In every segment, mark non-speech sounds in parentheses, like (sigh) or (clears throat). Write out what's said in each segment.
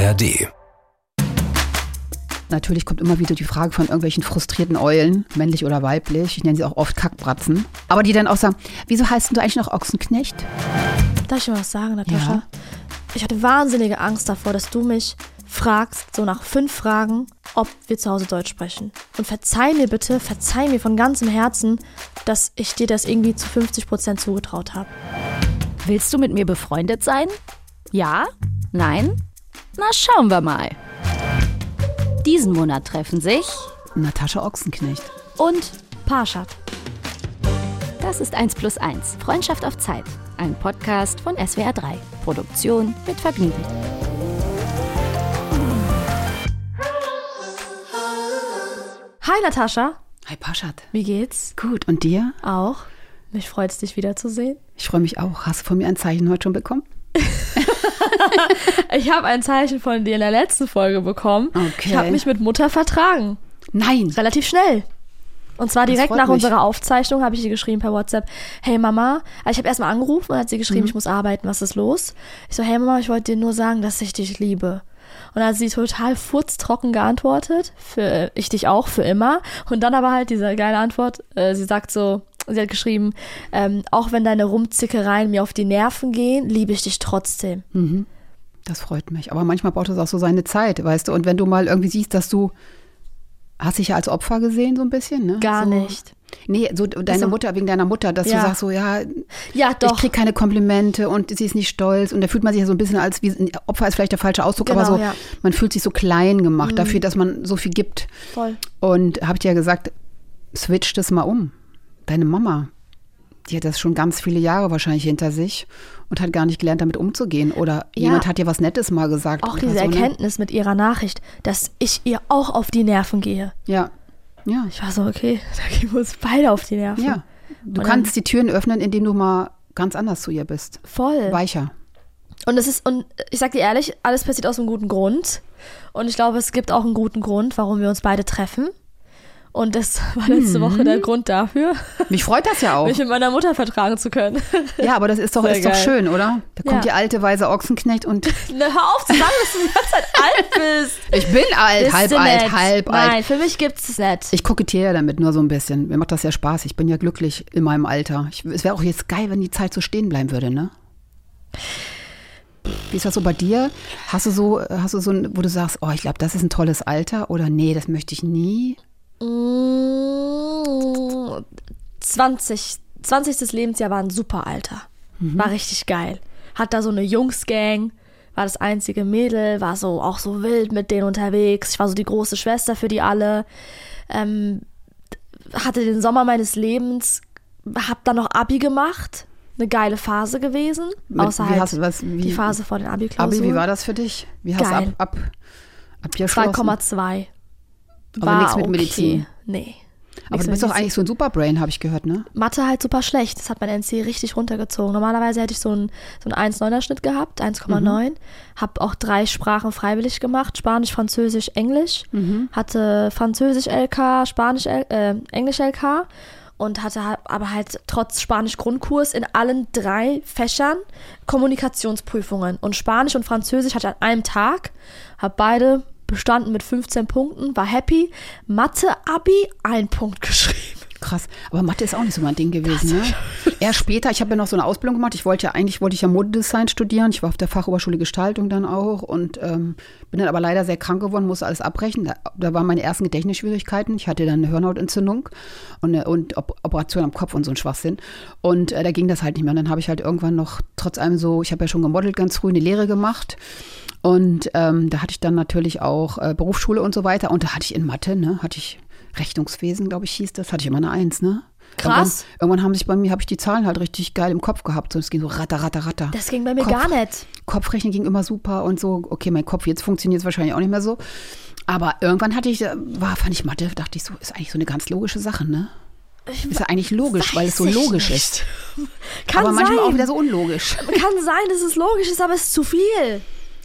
ARD. Natürlich kommt immer wieder die Frage von irgendwelchen frustrierten Eulen, männlich oder weiblich. Ich nenne sie auch oft Kackbratzen. Aber die dann auch sagen, wieso heißt du eigentlich noch Ochsenknecht? Darf ich mal was sagen, Natascha? Ja. Ich hatte wahnsinnige Angst davor, dass du mich fragst, so nach fünf Fragen, ob wir zu Hause Deutsch sprechen. Und verzeih mir bitte, verzeih mir von ganzem Herzen, dass ich dir das irgendwie zu 50 Prozent zugetraut habe. Willst du mit mir befreundet sein? Ja? Nein? Na, schauen wir mal. Diesen Monat treffen sich Natascha Ochsenknecht. Und Parshad. Das ist 1 plus 1, Freundschaft auf Zeit. Ein Podcast von SWR 3. Produktion mit Vergnügen. Hi Natascha, Hi Paschat. wie geht's? Gut, und dir? Auch. Mich freut's, dich wiederzusehen. Ich freue mich auch. Hast du von mir ein Zeichen heute schon bekommen? (laughs) Ich habe ein Zeichen von dir in der letzten Folge bekommen. Okay. Ich habe mich mit Mutter vertragen. Nein. Relativ schnell. Und zwar direkt nach mich. unserer Aufzeichnung habe ich ihr geschrieben per WhatsApp, hey Mama, also ich habe erstmal angerufen und hat sie Mhm. geschrieben, ich muss arbeiten, was ist los? Ich so, hey Mama, ich wollte dir nur sagen, dass ich dich liebe. Und dann hat sie total furztrocken geantwortet, für ich dich auch, für immer. Und dann aber halt diese geile Antwort, äh, sie sagt so, sie hat geschrieben, ähm, auch wenn deine Rumzickereien mir auf die Nerven gehen, liebe ich dich trotzdem. Das freut mich. Aber manchmal braucht es auch so seine Zeit, weißt du? Und wenn du mal irgendwie siehst, dass du. Hast dich ja als Opfer gesehen, so ein bisschen, ne? Gar so, nicht. Nee, so deine so. Mutter, wegen deiner Mutter, dass Ja. du sagst so, ja, Ja, ich doch. krieg keine Komplimente und sie ist nicht stolz. Und da fühlt man sich ja so ein bisschen als, wie, Opfer ist vielleicht der falsche Ausdruck, aber Genau, so, ja. man fühlt sich so klein gemacht dafür, dass man so viel gibt. Voll. Und habe ich ja gesagt, switch das mal um. Deine Mama, die hat das schon ganz viele Jahre wahrscheinlich hinter sich und hat gar nicht gelernt, damit umzugehen. Oder Ja. jemand hat dir was Nettes mal gesagt. Auch diese so, ne? Erkenntnis mit ihrer Nachricht, dass ich ihr auch auf die Nerven gehe. Ja. Ja. Ich war so, okay, (laughs) da gehen wir uns beide auf die Nerven. Ja. Du Und kannst die Türen öffnen, indem du mal ganz anders zu ihr bist. Voll. Weicher. Und es ist, und ich sag dir ehrlich, alles passiert aus einem guten Grund. Und ich glaube, es gibt auch einen guten Grund, warum wir uns beide treffen. Und das war letzte Woche der Grund dafür, (laughs) Mich freut das ja auch. mich mit meiner Mutter vertragen zu können. (laughs) Ja, aber das ist doch, Sehr ist doch schön, oder? Da kommt Ja. die alte weise Ochsenknecht und (laughs) Na, hör auf zu sagen, dass du die ganze Zeit alt bist. ich bin alt, Bist halb alt, nett? halb Nein, alt. für mich gibt's es nicht. Ich kokettiere ja damit nur so ein bisschen. Mir macht das ja Spaß. Ich bin ja glücklich in meinem Alter. Ich, es wäre auch jetzt geil, wenn die Zeit so stehen bleiben würde, ne? Wie ist das so bei dir? Hast du so, hast du so, ein, wo du sagst, oh, ich glaube, das ist ein tolles Alter oder nee, das möchte ich nie? Mm, 20, 20. Lebensjahr war ein super Alter. War richtig geil. Hat da so eine Jungsgang, war das einzige Mädel, war so auch so wild mit denen unterwegs. Ich war so die große Schwester für die alle. Ähm, hatte den Sommer meines Lebens, hab dann noch Abi gemacht. Eine geile Phase gewesen. Mit- Außer halt hast was- wie- die Phase vor den Abi-Klausuren. Abi, wie war das für dich? Wie hast du ab, ab, abgeschlossen? 2,2. Aber War nichts mit okay. Medizin. Nee. Aber Nichts du bist doch eigentlich so ein Superbrain, habe ich gehört, ne? Mathe halt super schlecht. Das hat mein NC richtig runtergezogen. Normalerweise hätte ich so einen, so einen 1,9er Schnitt gehabt, 1,9. Hab auch drei Sprachen freiwillig gemacht. Spanisch, Französisch, Englisch. Hatte Französisch LK, Spanisch, L- äh, Englisch LK. Und hatte aber halt trotz Spanisch Grundkurs in allen drei Fächern Kommunikationsprüfungen. Und Spanisch und Französisch hatte ich an einem Tag. Hab beide bestanden mit 15 Punkten, war happy. Mathe, Abi, ein Punkt geschrieben. Krass. Aber Mathe ist auch nicht so mein Ding gewesen, ne? Erst später, ich habe ja noch so eine Ausbildung gemacht. Ich wollte ja eigentlich, wollte ich ja Modedesign studieren. Ich war auf der Fachoberschule Gestaltung dann auch und ähm, bin dann aber leider sehr krank geworden, musste alles abbrechen. Da, da waren meine ersten Gedächtnisschwierigkeiten. Ich hatte dann eine Hirnhautentzündung und, eine- und Op Operation am Kopf und so ein Schwachsinn. Und äh, da ging das halt nicht mehr. Und dann habe ich halt irgendwann noch, trotz allem so, ich habe ja schon gemodelt ganz früh, eine Lehre gemacht. Und ähm, da hatte ich dann natürlich auch äh, Berufsschule und so weiter. Und da hatte ich in Mathe, ne, hatte ich Rechnungswesen, glaube ich, hieß das, hatte ich immer eine Eins, ne? Krass. Irgendwann, irgendwann haben sich bei mir, habe ich die Zahlen halt richtig geil im Kopf gehabt. So, es ging so ratter, ratter, ratter. Das ging bei mir Kopf- gar nicht. Kopfrechnen ging immer super und so. Okay, mein Kopf, jetzt funktioniert es wahrscheinlich auch nicht mehr so. Aber irgendwann hatte ich, äh, war, fand ich Mathe, dachte ich so, ist eigentlich so eine ganz logische Sache, ne? Ist ja eigentlich logisch, weil es so ich logisch nicht. ist. (laughs) Kann aber manchmal sein. auch wieder so unlogisch. Kann sein, dass es logisch ist, aber es ist zu viel.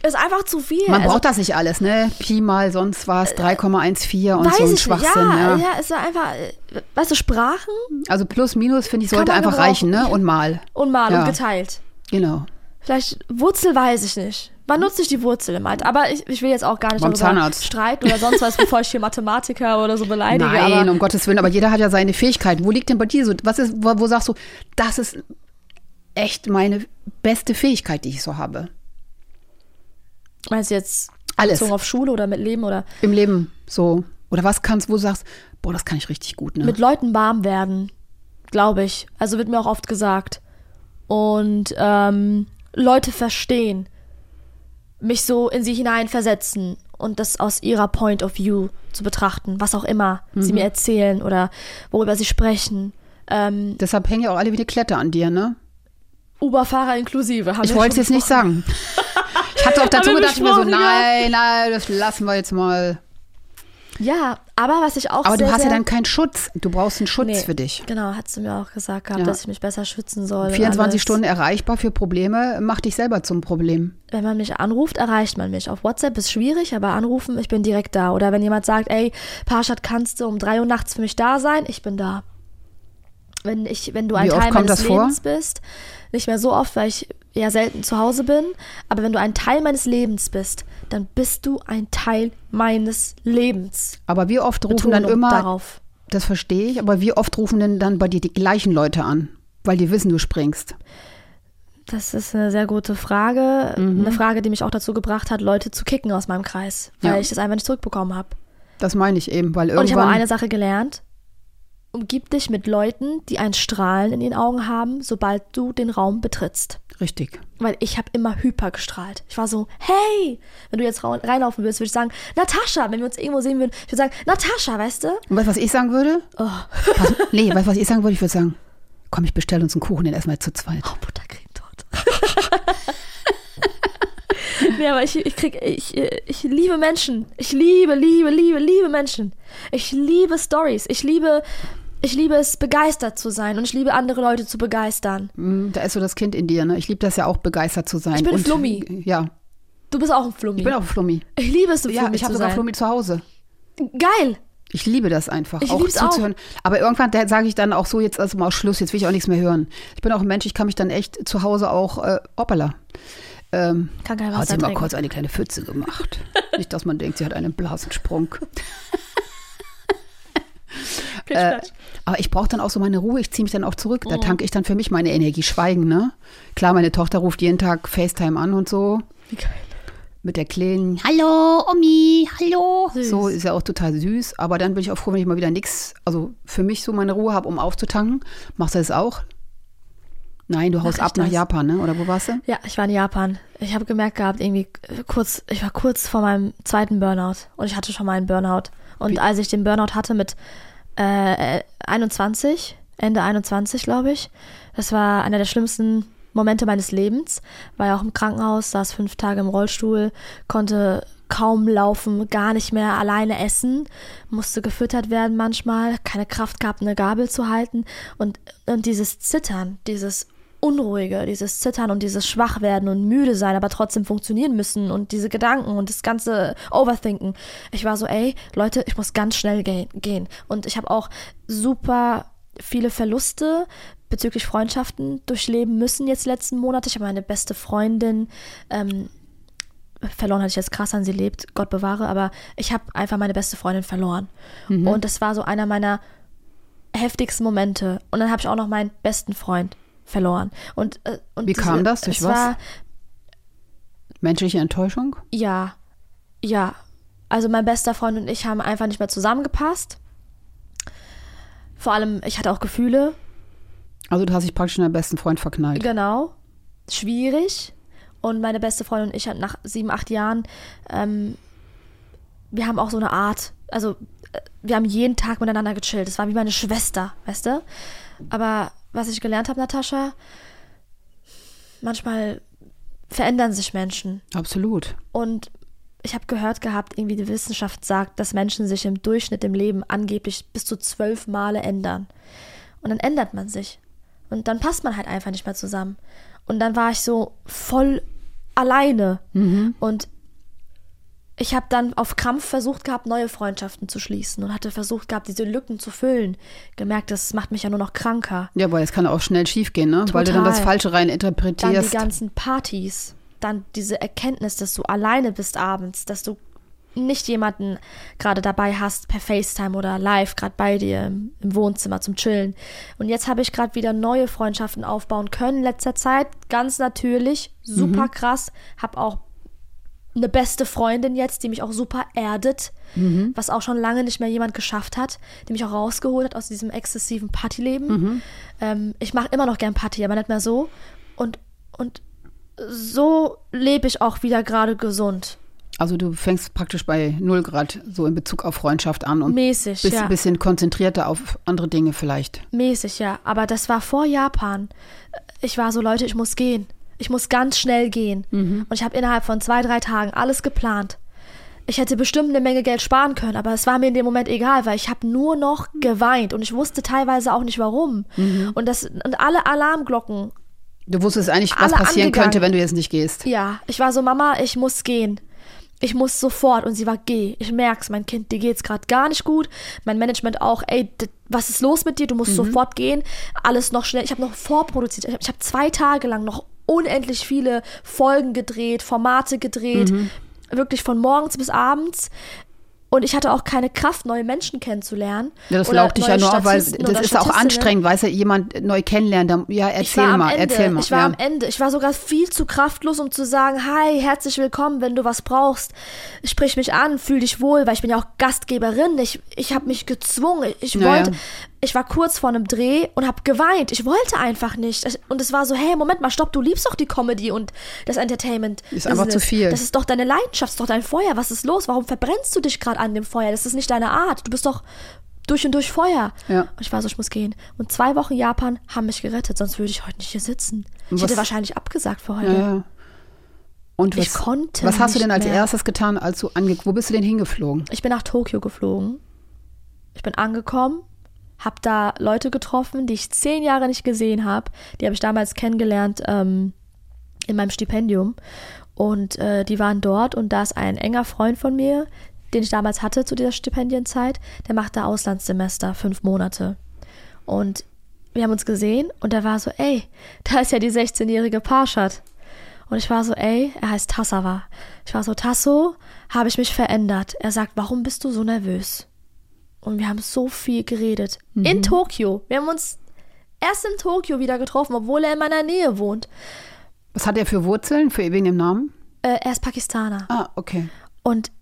Es ist einfach zu viel. Man Also, braucht das nicht alles, ne? Pi mal sonst was, 3,14 und so ein ich nicht. Schwachsinn. Ja, Ja, ja, es ist einfach, äh, weißt du, Sprachen Also plus, minus, finde ich, sollte einfach gebrauchen. reichen, ne? Und mal. und mal Ja. und geteilt. Genau. Vielleicht Wurzel weiß ich nicht. Man nutzt nicht die Wurzel im Alter. Aber ich, ich will jetzt auch gar nicht Beim Zahnarzt. streiten oder sonst was, bevor ich hier Mathematiker oder so beleidige. Nein, um Gottes Willen, aber jeder hat ja seine Fähigkeiten. Wo liegt denn bei dir so? Was ist, wo, wo sagst du, das ist echt meine beste Fähigkeit, die ich so habe? Meinst du jetzt Alles. bezogen auf Schule oder mit Leben oder Im Leben so. Oder was kannst, wo du sagst, boah, das kann ich richtig gut, ne? mit Leuten warm werden, glaube ich. Also wird mir auch oft gesagt. Und ähm, Leute verstehen, mich so in sie hineinversetzen und das aus ihrer Point of View zu betrachten, was auch immer sie Mhm. mir erzählen oder worüber sie sprechen. Ähm, Deshalb hängen ja auch alle wie eine Klette an dir, ne? Uber-Fahrer inklusive. Ich wollte es jetzt nicht sagen. (laughs) Ich hatte wir Zunge, dachte ich mir so, nein, nein, das lassen wir jetzt mal. Ja, aber was ich auch Aber sehr, du hast ja dann keinen Schutz. Du brauchst einen Schutz Nee, für dich. Genau, hat sie mir auch gesagt gehabt, Ja. dass ich mich besser schützen soll. und 24 alles. Stunden erreichbar für Probleme, mach dich selber zum Problem. Wenn man mich anruft, erreicht man mich. Auf WhatsApp ist schwierig, aber anrufen, ich bin direkt da. Oder wenn jemand sagt, ey, Parshad, kannst du um drei Uhr nachts für mich da sein? Ich bin da. Wenn, ich, wenn du ein Wie Teil meines das vor? Lebens bist, nicht mehr so oft, weil ich eher selten zu Hause bin, aber wenn du ein Teil meines Lebens bist, dann bist du ein Teil meines Lebens. Aber wie oft rufen dann Betonung immer, darauf. das verstehe ich, aber wie oft rufen denn dann bei dir die gleichen Leute an? Weil die wissen, du springst. Das ist eine sehr gute Frage. Eine Frage, die mich auch dazu gebracht hat, Leute zu kicken aus meinem Kreis, weil Ja. ich das einfach nicht zurückbekommen habe. Das meine ich eben, weil Und ich habe auch irgendwann. eine Sache gelernt. Umgib dich mit Leuten, die ein Strahlen in den Augen haben, sobald du den Raum betrittst. Richtig. Weil ich habe immer hyper gestrahlt. Ich war so, hey, wenn du jetzt reinlaufen würdest, würde ich sagen, Natascha, wenn wir uns irgendwo sehen würden, ich würde sagen, Natascha, weißt du? Und weißt du, was ich sagen würde? Oh, Pass, (laughs) nee, weißt du, was ich sagen würde? Ich würde sagen, komm, ich bestelle uns einen Kuchen, den erstmal zu zweit. oh Buttercreme dort. (laughs) nee, aber ich, ich krieg, ich, ich liebe Menschen. Ich liebe, liebe, liebe, liebe Menschen. Ich liebe Stories. Ich liebe, ich liebe es, begeistert zu sein und ich liebe andere Leute zu begeistern. Mm, Da ist so das Kind in dir, ne? Ich liebe das ja auch, begeistert zu sein. Ich bin Und, Flummi. Ja, Du bist auch ein Flummi. ich bin auch ein Flummi. ich liebe es, ein Ja, Flummi ich habe sogar sein. Flummi zu Hause. Geil. Ich liebe das einfach, Ich auch lieb's auch. zuzuhören. Aber irgendwann sage ich dann auch so, jetzt also mal Schluss, jetzt will ich auch nichts mehr hören. Ich bin auch ein Mensch, ich kann mich dann echt zu Hause auch, äh, hoppala. Ähm, Kann kein hat Wasser sie mal trinken. kurz eine kleine Pfütze gemacht. (laughs) Nicht, dass man denkt, sie hat einen Blasensprung. (laughs) Äh, aber ich brauche dann auch so meine Ruhe, ich ziehe mich dann auch zurück. Mhm. Da tanke ich dann für mich meine Energie. Schweigen, ne? Klar, meine Tochter ruft jeden Tag FaceTime an und so. Wie geil. Mit der kleinen Hallo, Omi, hallo. Süß. So ist ja auch total süß. Aber dann bin ich auch froh, wenn ich mal wieder nichts, also für mich so meine Ruhe habe, um aufzutanken. Machst du das auch? Nein, du haust Mach ab nach das? Japan, ne? Oder wo warst du? Ja, ich war in Japan. Ich habe gemerkt gehabt, irgendwie kurz, ich war kurz vor meinem zweiten Burnout und ich hatte schon mal einen Burnout. Und Wie- als ich den Burnout hatte mit äh, 21, Ende 21, glaube ich, das war einer der schlimmsten Momente meines Lebens. War ja auch im Krankenhaus, saß fünf Tage im Rollstuhl, konnte kaum laufen, gar nicht mehr alleine essen, musste gefüttert werden manchmal, keine Kraft gehabt, eine Gabel zu halten und, und dieses Zittern, dieses Unruhige, dieses Zittern und dieses Schwachwerden und müde sein, aber trotzdem funktionieren müssen und diese Gedanken und das ganze Overthinken. Ich war so, ey, Leute, ich muss ganz schnell ge gehen. Und ich habe auch super viele Verluste bezüglich Freundschaften durchleben müssen jetzt letzten Monate. Ich habe meine beste Freundin ähm, verloren, hatte ich jetzt krass an sie lebt, Gott bewahre, aber ich habe einfach meine beste Freundin verloren. Und das war so einer meiner heftigsten Momente. Und dann habe ich auch noch meinen besten Freund verloren. Und, äh, und Wie kam das? Durch was? War, Menschliche Enttäuschung? ja, ja. Also mein bester Freund und ich haben einfach nicht mehr zusammengepasst. Vor allem, ich hatte auch Gefühle, Also du hast dich praktisch in deinen besten Freund verknallt. Genau. Schwierig. Und meine beste Freundin und ich hatten nach sieben, acht Jahren, ähm, wir haben auch so eine Art, also äh, wir haben jeden Tag miteinander gechillt. Es war wie meine Schwester, weißt du? Aber was ich gelernt habe, Natascha, manchmal verändern sich Menschen. Absolut. Und ich habe gehört gehabt, irgendwie die Wissenschaft sagt, dass Menschen sich im Durchschnitt im Leben angeblich bis zu zwölf Male ändern. Und dann ändert man sich. Und dann passt man halt einfach nicht mehr zusammen. Und dann war ich so voll alleine. Und ich habe dann auf Krampf versucht gehabt, neue Freundschaften zu schließen und hatte versucht gehabt, diese Lücken zu füllen. Gemerkt, das macht mich ja nur noch kranker. Ja, weil es kann auch schnell schief gehen, ne? Weil du dann das Total. Falsche rein Dann die interpretierst. ganzen Partys. dann diese Erkenntnis, dass du alleine bist abends, dass du nicht jemanden gerade dabei hast per FaceTime oder live gerade bei dir im, im, Wohnzimmer zum Chillen. Und jetzt habe ich gerade wieder neue Freundschaften aufbauen können in letzter Zeit, ganz natürlich, super mhm. krass, habe auch eine beste Freundin jetzt, die mich auch super erdet, mhm. was auch schon lange nicht mehr jemand geschafft hat, die mich auch rausgeholt hat aus diesem exzessiven Partyleben. Mhm. Ähm, ich mache immer noch gern Party, aber nicht mehr so. Und, und so lebe ich auch wieder gerade gesund. Also du fängst praktisch bei 0 Grad so in Bezug auf Freundschaft an und Mäßig, bist ja. ein bisschen konzentrierter auf andere Dinge vielleicht. Mäßig, ja. Aber das war vor Japan. Ich war so, Leute, ich muss gehen. Ich muss ganz schnell gehen. Mhm. Und ich habe innerhalb von zwei, drei Tagen alles geplant. Ich hätte bestimmt eine Menge Geld sparen können, aber es war mir in dem Moment egal, weil ich habe nur noch geweint und ich wusste teilweise auch nicht warum. Mhm. Und das und alle Alarmglocken. Du wusstest eigentlich, was passieren angegangen. könnte, wenn du jetzt nicht gehst. Ja, ich war so Mama, ich muss gehen ich muss sofort und sie war, geh, ich merk's, mein Kind, dir geht's gerade gar nicht gut. Mein Management auch, ey, was ist los mit dir? Du musst mhm. sofort gehen. Alles noch schnell. Ich habe noch vorproduziert. Ich habe hab zwei Tage lang noch unendlich viele Folgen gedreht, Formate gedreht. Mhm. Wirklich von morgens bis abends. Und ich hatte auch keine Kraft, neue Menschen kennenzulernen. Ja, das laugt dich ja nur weil das ist auch anstrengend, weißt du, jemand neu kennenlernen. Ja, erzähl mal, Ende. erzähl mal. Ich war ja. am Ende. Ich war sogar viel zu kraftlos, um zu sagen, hi, herzlich willkommen, wenn du was brauchst. Sprich mich an, fühl dich wohl, weil ich bin ja auch Gastgeberin. Ich, ich habe mich gezwungen. Ich wollte, ja ich war kurz vor einem Dreh und habe geweint. Ich wollte einfach nicht. Und es war so, hey, Moment mal, stopp, du liebst doch die Comedy und das Entertainment. Ist einfach zu viel. Das ist doch deine Leidenschaft, das ist doch dein Feuer. Was ist los? Warum verbrennst du dich gerade an dem Feuer? Das ist nicht deine Art. Du bist doch durch und durch Feuer. Ja. Und ich war so, ich muss gehen. Und zwei Wochen Japan haben mich gerettet, sonst würde ich heute nicht hier sitzen. Ich hätte wahrscheinlich abgesagt für heute. Ja, ja. Und was, ich konnte was hast du denn als mehr. erstes getan, als du ange Wo bist du denn hingeflogen? Ich bin nach Tokio geflogen. Ich bin angekommen habe da Leute getroffen, die ich zehn Jahre nicht gesehen habe. Die habe ich damals kennengelernt ähm, in meinem Stipendium. Und äh, die waren dort und da ist ein enger Freund von mir, den ich damals hatte zu dieser Stipendienzeit, der machte Auslandssemester, fünf Monate. Und wir haben uns gesehen und er war so, ey, da ist ja die 16-jährige Parshad. Und ich war so, ey, er heißt Tassawa. Ich war so, Tasso, habe ich mich verändert. Er sagt, warum bist du so nervös? Und wir haben so viel geredet. Mhm. In Tokio. Wir haben uns erst in Tokio wieder getroffen, obwohl er in meiner Nähe wohnt. Was hat er für Wurzeln, für wegen dem Namen? Äh, er ist Pakistaner. Ah, okay. Und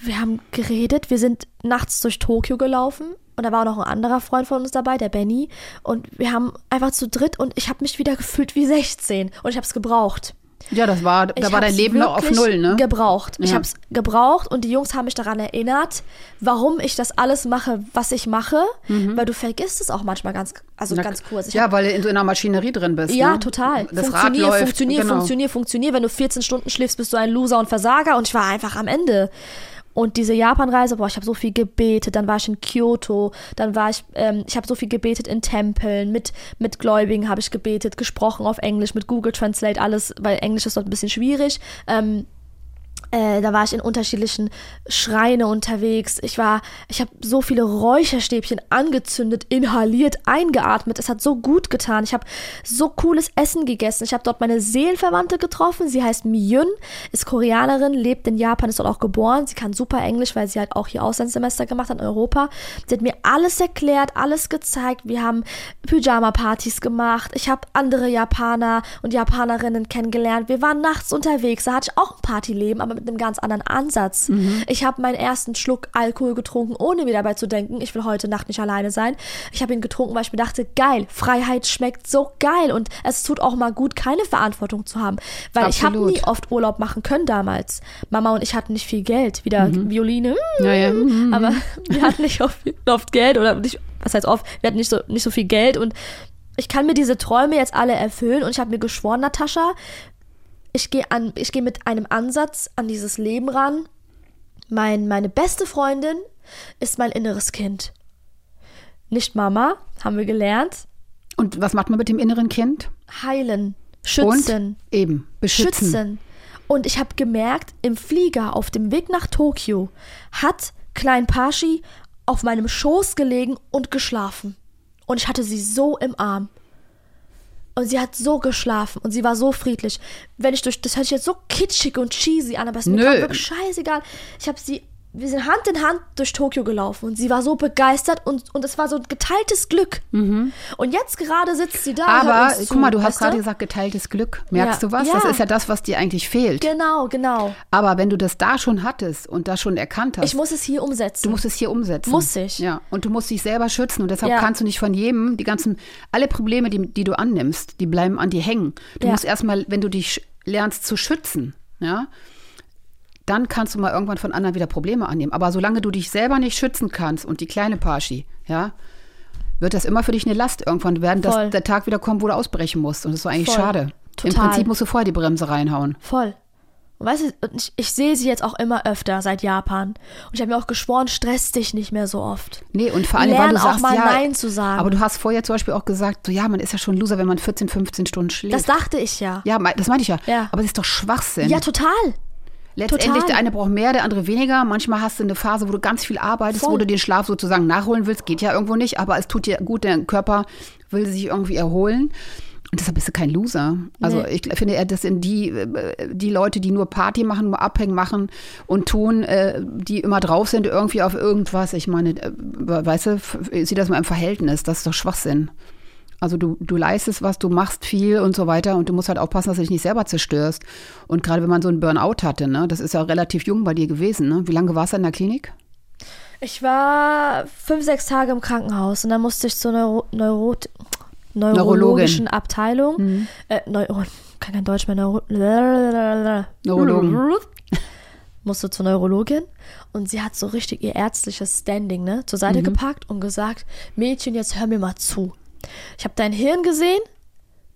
wir haben geredet. Wir sind nachts durch Tokio gelaufen. Und da war auch noch ein anderer Freund von uns dabei, der Benny. Und wir haben einfach zu dritt und ich habe mich wieder gefühlt wie 16. Und ich habe es gebraucht. Ja, das war, da ich war dein Leben noch auf Null, ne? Gebraucht. Ja. Ich habe es gebraucht und die Jungs haben mich daran erinnert, warum ich das alles mache, was ich mache, mhm. weil du vergisst es auch manchmal ganz, also Na, ganz kurz. Ich ja, hab, weil du in so einer Maschinerie drin bist. Ja, ne? total. Das funktionier, Rad läuft, funktionier, genau. funktionier, funktionier. Wenn du 14 Stunden schläfst, bist du ein Loser und Versager und ich war einfach am Ende. Und diese Japanreise, boah, ich habe so viel gebetet. Dann war ich in Kyoto, dann war ich, ähm, ich habe so viel gebetet in Tempeln, mit, mit Gläubigen habe ich gebetet, gesprochen auf Englisch, mit Google Translate, alles, weil Englisch ist dort ein bisschen schwierig. Ähm, äh, da war ich in unterschiedlichen Schreine unterwegs. Ich war, ich habe so viele Räucherstäbchen angezündet, inhaliert, eingeatmet. Es hat so gut getan. Ich habe so cooles Essen gegessen. Ich habe dort meine Seelenverwandte getroffen. Sie heißt Miyun, ist Koreanerin, lebt in Japan, ist dort auch geboren. Sie kann super Englisch, weil sie halt auch hier Auslandssemester gemacht hat in Europa. Sie hat mir alles erklärt, alles gezeigt. Wir haben Pyjama-Partys gemacht. Ich habe andere Japaner und Japanerinnen kennengelernt. Wir waren nachts unterwegs. Da hatte ich auch ein Partyleben, aber mit einem ganz anderen Ansatz. Mhm. Ich habe meinen ersten Schluck Alkohol getrunken, ohne mir dabei zu denken, ich will heute Nacht nicht alleine sein. Ich habe ihn getrunken, weil ich mir dachte, geil, Freiheit schmeckt so geil und es tut auch mal gut, keine Verantwortung zu haben. Weil Absolut. ich habe nie oft Urlaub machen können damals. Mama und ich hatten nicht viel Geld. Wieder mhm. Violine. Ja, ja. Mhm. Aber wir (laughs) hatten nicht oft, oft Geld oder nicht, was heißt oft, wir hatten nicht so, nicht so viel Geld und ich kann mir diese Träume jetzt alle erfüllen und ich habe mir geschworen, Natascha, ich gehe an, ich gehe mit einem Ansatz an dieses Leben ran. Mein, meine beste Freundin ist mein inneres Kind. Nicht Mama, haben wir gelernt. Und was macht man mit dem inneren Kind? Heilen, schützen. Und eben, beschützen. Schützen. Und ich habe gemerkt, im Flieger auf dem Weg nach Tokio hat Klein Pashi auf meinem Schoß gelegen und geschlafen. Und ich hatte sie so im Arm. Und sie hat so geschlafen und sie war so friedlich. Wenn ich durch, das hört sich jetzt so kitschig und cheesy an, aber es ist mir wirklich scheißegal. Ich habe sie, wir sind Hand in Hand durch Tokio gelaufen und sie war so begeistert und, und es war so ein geteiltes Glück. Und jetzt gerade sitzt sie da. Aber zu, guck mal, du hast gerade gesagt, geteiltes Glück. Merkst Ja. du was? Ja. Das ist ja das, was dir eigentlich fehlt. Genau, genau. Aber wenn du das da schon hattest und das schon erkannt hast, Ich muss es hier umsetzen. du musst es hier umsetzen. Muss ich. Ja. Und du musst dich selber schützen. Und deshalb Ja. kannst du nicht von jedem, die ganzen, alle Probleme, die, die du annimmst, die bleiben an dir hängen. Du musst erstmal, wenn du dich lernst zu schützen, ja, dann kannst du mal irgendwann von anderen wieder Probleme annehmen. Aber solange du dich selber nicht schützen kannst und die kleine Paschi, ja, wird das immer für dich eine Last irgendwann werden, dass Voll. der Tag wieder kommt, wo du ausbrechen musst. Und das ist eigentlich Voll. schade. Im Total. Prinzip musst du vorher die Bremse reinhauen. Voll. Und weißt du, ich, ich sehe sie jetzt auch immer öfter seit Japan. Und ich habe mir auch geschworen, stress dich nicht mehr so oft. Nee, und vor allem, weil Lern du auch sagst, mal ja, Nein zu sagen. Aber du hast vorher zum Beispiel auch gesagt, so ja, man ist ja schon Loser, wenn man 14, 15 Stunden schläft. Das dachte ich ja. ja, das meinte ich ja. Ja. Aber das ist doch Schwachsinn. Ja, total. Letztendlich, total. der eine braucht mehr, der andere weniger. Manchmal hast du eine Phase, wo du ganz viel arbeitest, Voll. wo du den Schlaf sozusagen nachholen willst. Geht ja irgendwo nicht, aber es tut dir gut, der Körper will sich irgendwie erholen. Und deshalb bist du kein Loser. Also Nee. ich finde eher, das sind die, äh, die Leute, die nur Party machen, nur Abhängen machen und tun, äh, die immer drauf sind, irgendwie auf irgendwas. Ich meine, äh, weißt du, sieh das mal im Verhältnis. Das ist doch Schwachsinn. Also du, du leistest was, du machst viel und so weiter und du musst halt aufpassen, dass du dich nicht selber zerstörst. Und gerade wenn man so einen Burnout hatte, ne, das ist ja relativ jung bei dir gewesen, ne? Wie lange warst du in der Klinik? Ich war fünf, sechs Tage im Krankenhaus und dann musste ich zur Neuro Neuro neurologischen Abteilung. Äh, Neu oh, kann kein Deutsch mehr. Neuro Neurologen. (laughs) Musste zur Neurologin und sie hat so richtig ihr ärztliches Standing ne, zur Seite gepackt und gesagt, Mädchen, jetzt hör mir mal zu. Ich habe dein Hirn gesehen,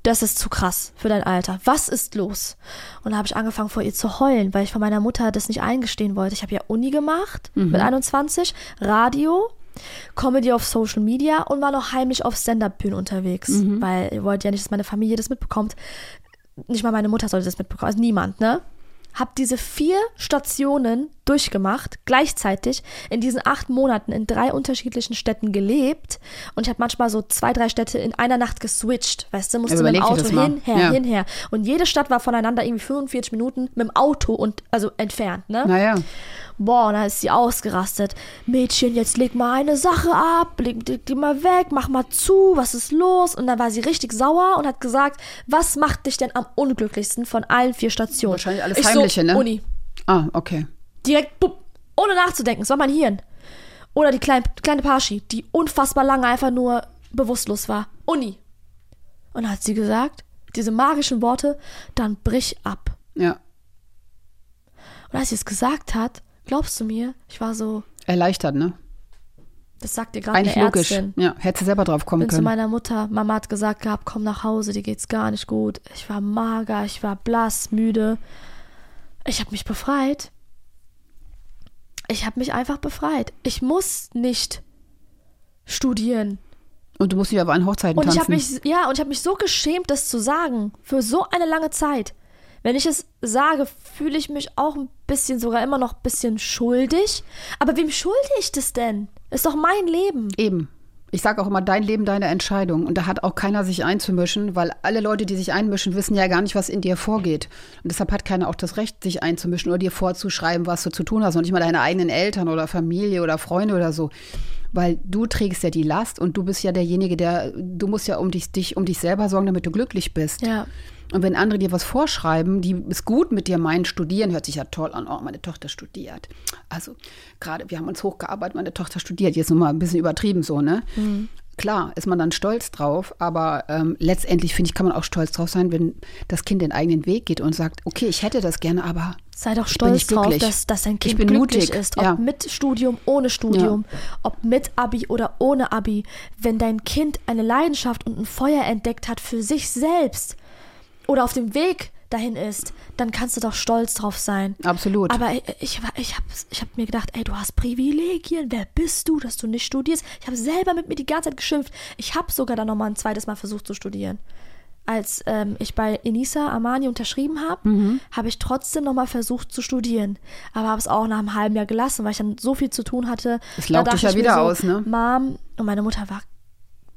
das ist zu krass für dein Alter. Was ist los? Und da habe ich angefangen vor ihr zu heulen, weil ich von meiner Mutter das nicht eingestehen wollte. Ich habe ja Uni gemacht mit 21, Radio, Comedy auf Social Media und war noch heimlich auf Stand-Up-Bühnen unterwegs, weil ihr wollt ja nicht, dass meine Familie das mitbekommt. Nicht mal meine Mutter sollte das mitbekommen, also niemand, ne? Hab diese vier Stationen durchgemacht, gleichzeitig in diesen acht Monaten in drei unterschiedlichen Städten gelebt und ich habe manchmal so zwei, drei Städte in einer Nacht geswitcht, weißt du, musste Ja, mit dem Auto das mal. hinher, Ja. hinher und jede Stadt war voneinander irgendwie 45 Minuten mit dem Auto und also entfernt, ne? Naja. Boah, und dann ist sie ausgerastet. Mädchen, jetzt leg mal eine Sache ab, leg, leg die mal weg, mach mal zu, was ist los? Und dann war sie richtig sauer und hat gesagt, was macht dich denn am unglücklichsten von allen vier Stationen? Wahrscheinlich alles ich Heimliche, so, ne? Uni. Ah, okay. Direkt, bupp, ohne nachzudenken, es war mein Hirn. Oder die kleine, kleine Paschi, die unfassbar lange einfach nur bewusstlos war. Uni. Und dann hat sie gesagt, diese magischen Worte, dann brich ab. Ja. Und als sie es gesagt hat, glaubst du mir, ich war so, Erleichtert, ne? das sagt dir gerade Eigentlich eine logisch. Ärztin. Ja, hättest du selber drauf kommen bin zu können. meiner Mutter. Mama hat gesagt gehabt, komm nach Hause, dir geht's gar nicht gut. Ich war mager, ich war blass, müde. Ich habe mich befreit. Ich habe mich einfach befreit. Ich muss nicht studieren. Und du musst dich aber an Hochzeiten Und ich tanzen. habe mich ja, und ich habe mich so geschämt, das zu sagen für so eine lange Zeit. Wenn ich es sage, fühle ich mich auch ein bisschen sogar immer noch ein bisschen schuldig. Aber wem schulde ich das denn? Ist doch mein Leben. Eben. Ich sage auch immer, dein Leben, deine Entscheidung. Und da hat auch keiner sich einzumischen, weil alle Leute, die sich einmischen, wissen ja gar nicht, was in dir vorgeht. Und deshalb hat keiner auch das Recht, sich einzumischen oder dir vorzuschreiben, was du zu tun hast. Und nicht mal deine eigenen Eltern oder Familie oder Freunde oder so. Weil du trägst ja die Last und du bist ja derjenige, der, du musst ja um dich, dich um dich selber sorgen, damit du glücklich bist. Ja. Und wenn andere dir was vorschreiben, die es gut mit dir meinen, studieren, hört sich ja toll an. Oh, meine Tochter studiert. Also gerade, wir haben uns hochgearbeitet, meine Tochter studiert. Jetzt nur mal ein bisschen übertrieben so, ne? Klar, ist man dann stolz drauf, aber ähm, letztendlich finde ich, kann man auch stolz drauf sein, wenn das Kind den eigenen Weg geht und sagt, okay, ich hätte das gerne, aber Sei doch stolz drauf, dass, dass dein Kind glücklich mutig, ist. Ob ja. mit Studium, ohne Studium, ob mit Abi oder ohne Abi. Wenn dein Kind eine Leidenschaft und ein Feuer entdeckt hat für sich selbst oder auf dem Weg dahin ist, dann kannst du doch stolz drauf sein. Absolut. Aber ich, ich, ich habe ich hab mir gedacht, ey, du hast Privilegien. Wer bist du, dass du nicht studierst? Ich habe selber mit mir die ganze Zeit geschimpft. Ich habe sogar dann nochmal ein zweites Mal versucht zu studieren. Als ähm, ich bei Enisa Armani unterschrieben habe, Mhm. habe ich trotzdem nochmal versucht zu studieren. Aber habe es auch nach einem halben Jahr gelassen, weil ich dann so viel zu tun hatte. Es laugt dich ja wieder so, aus, ne? Mom, und meine Mutter war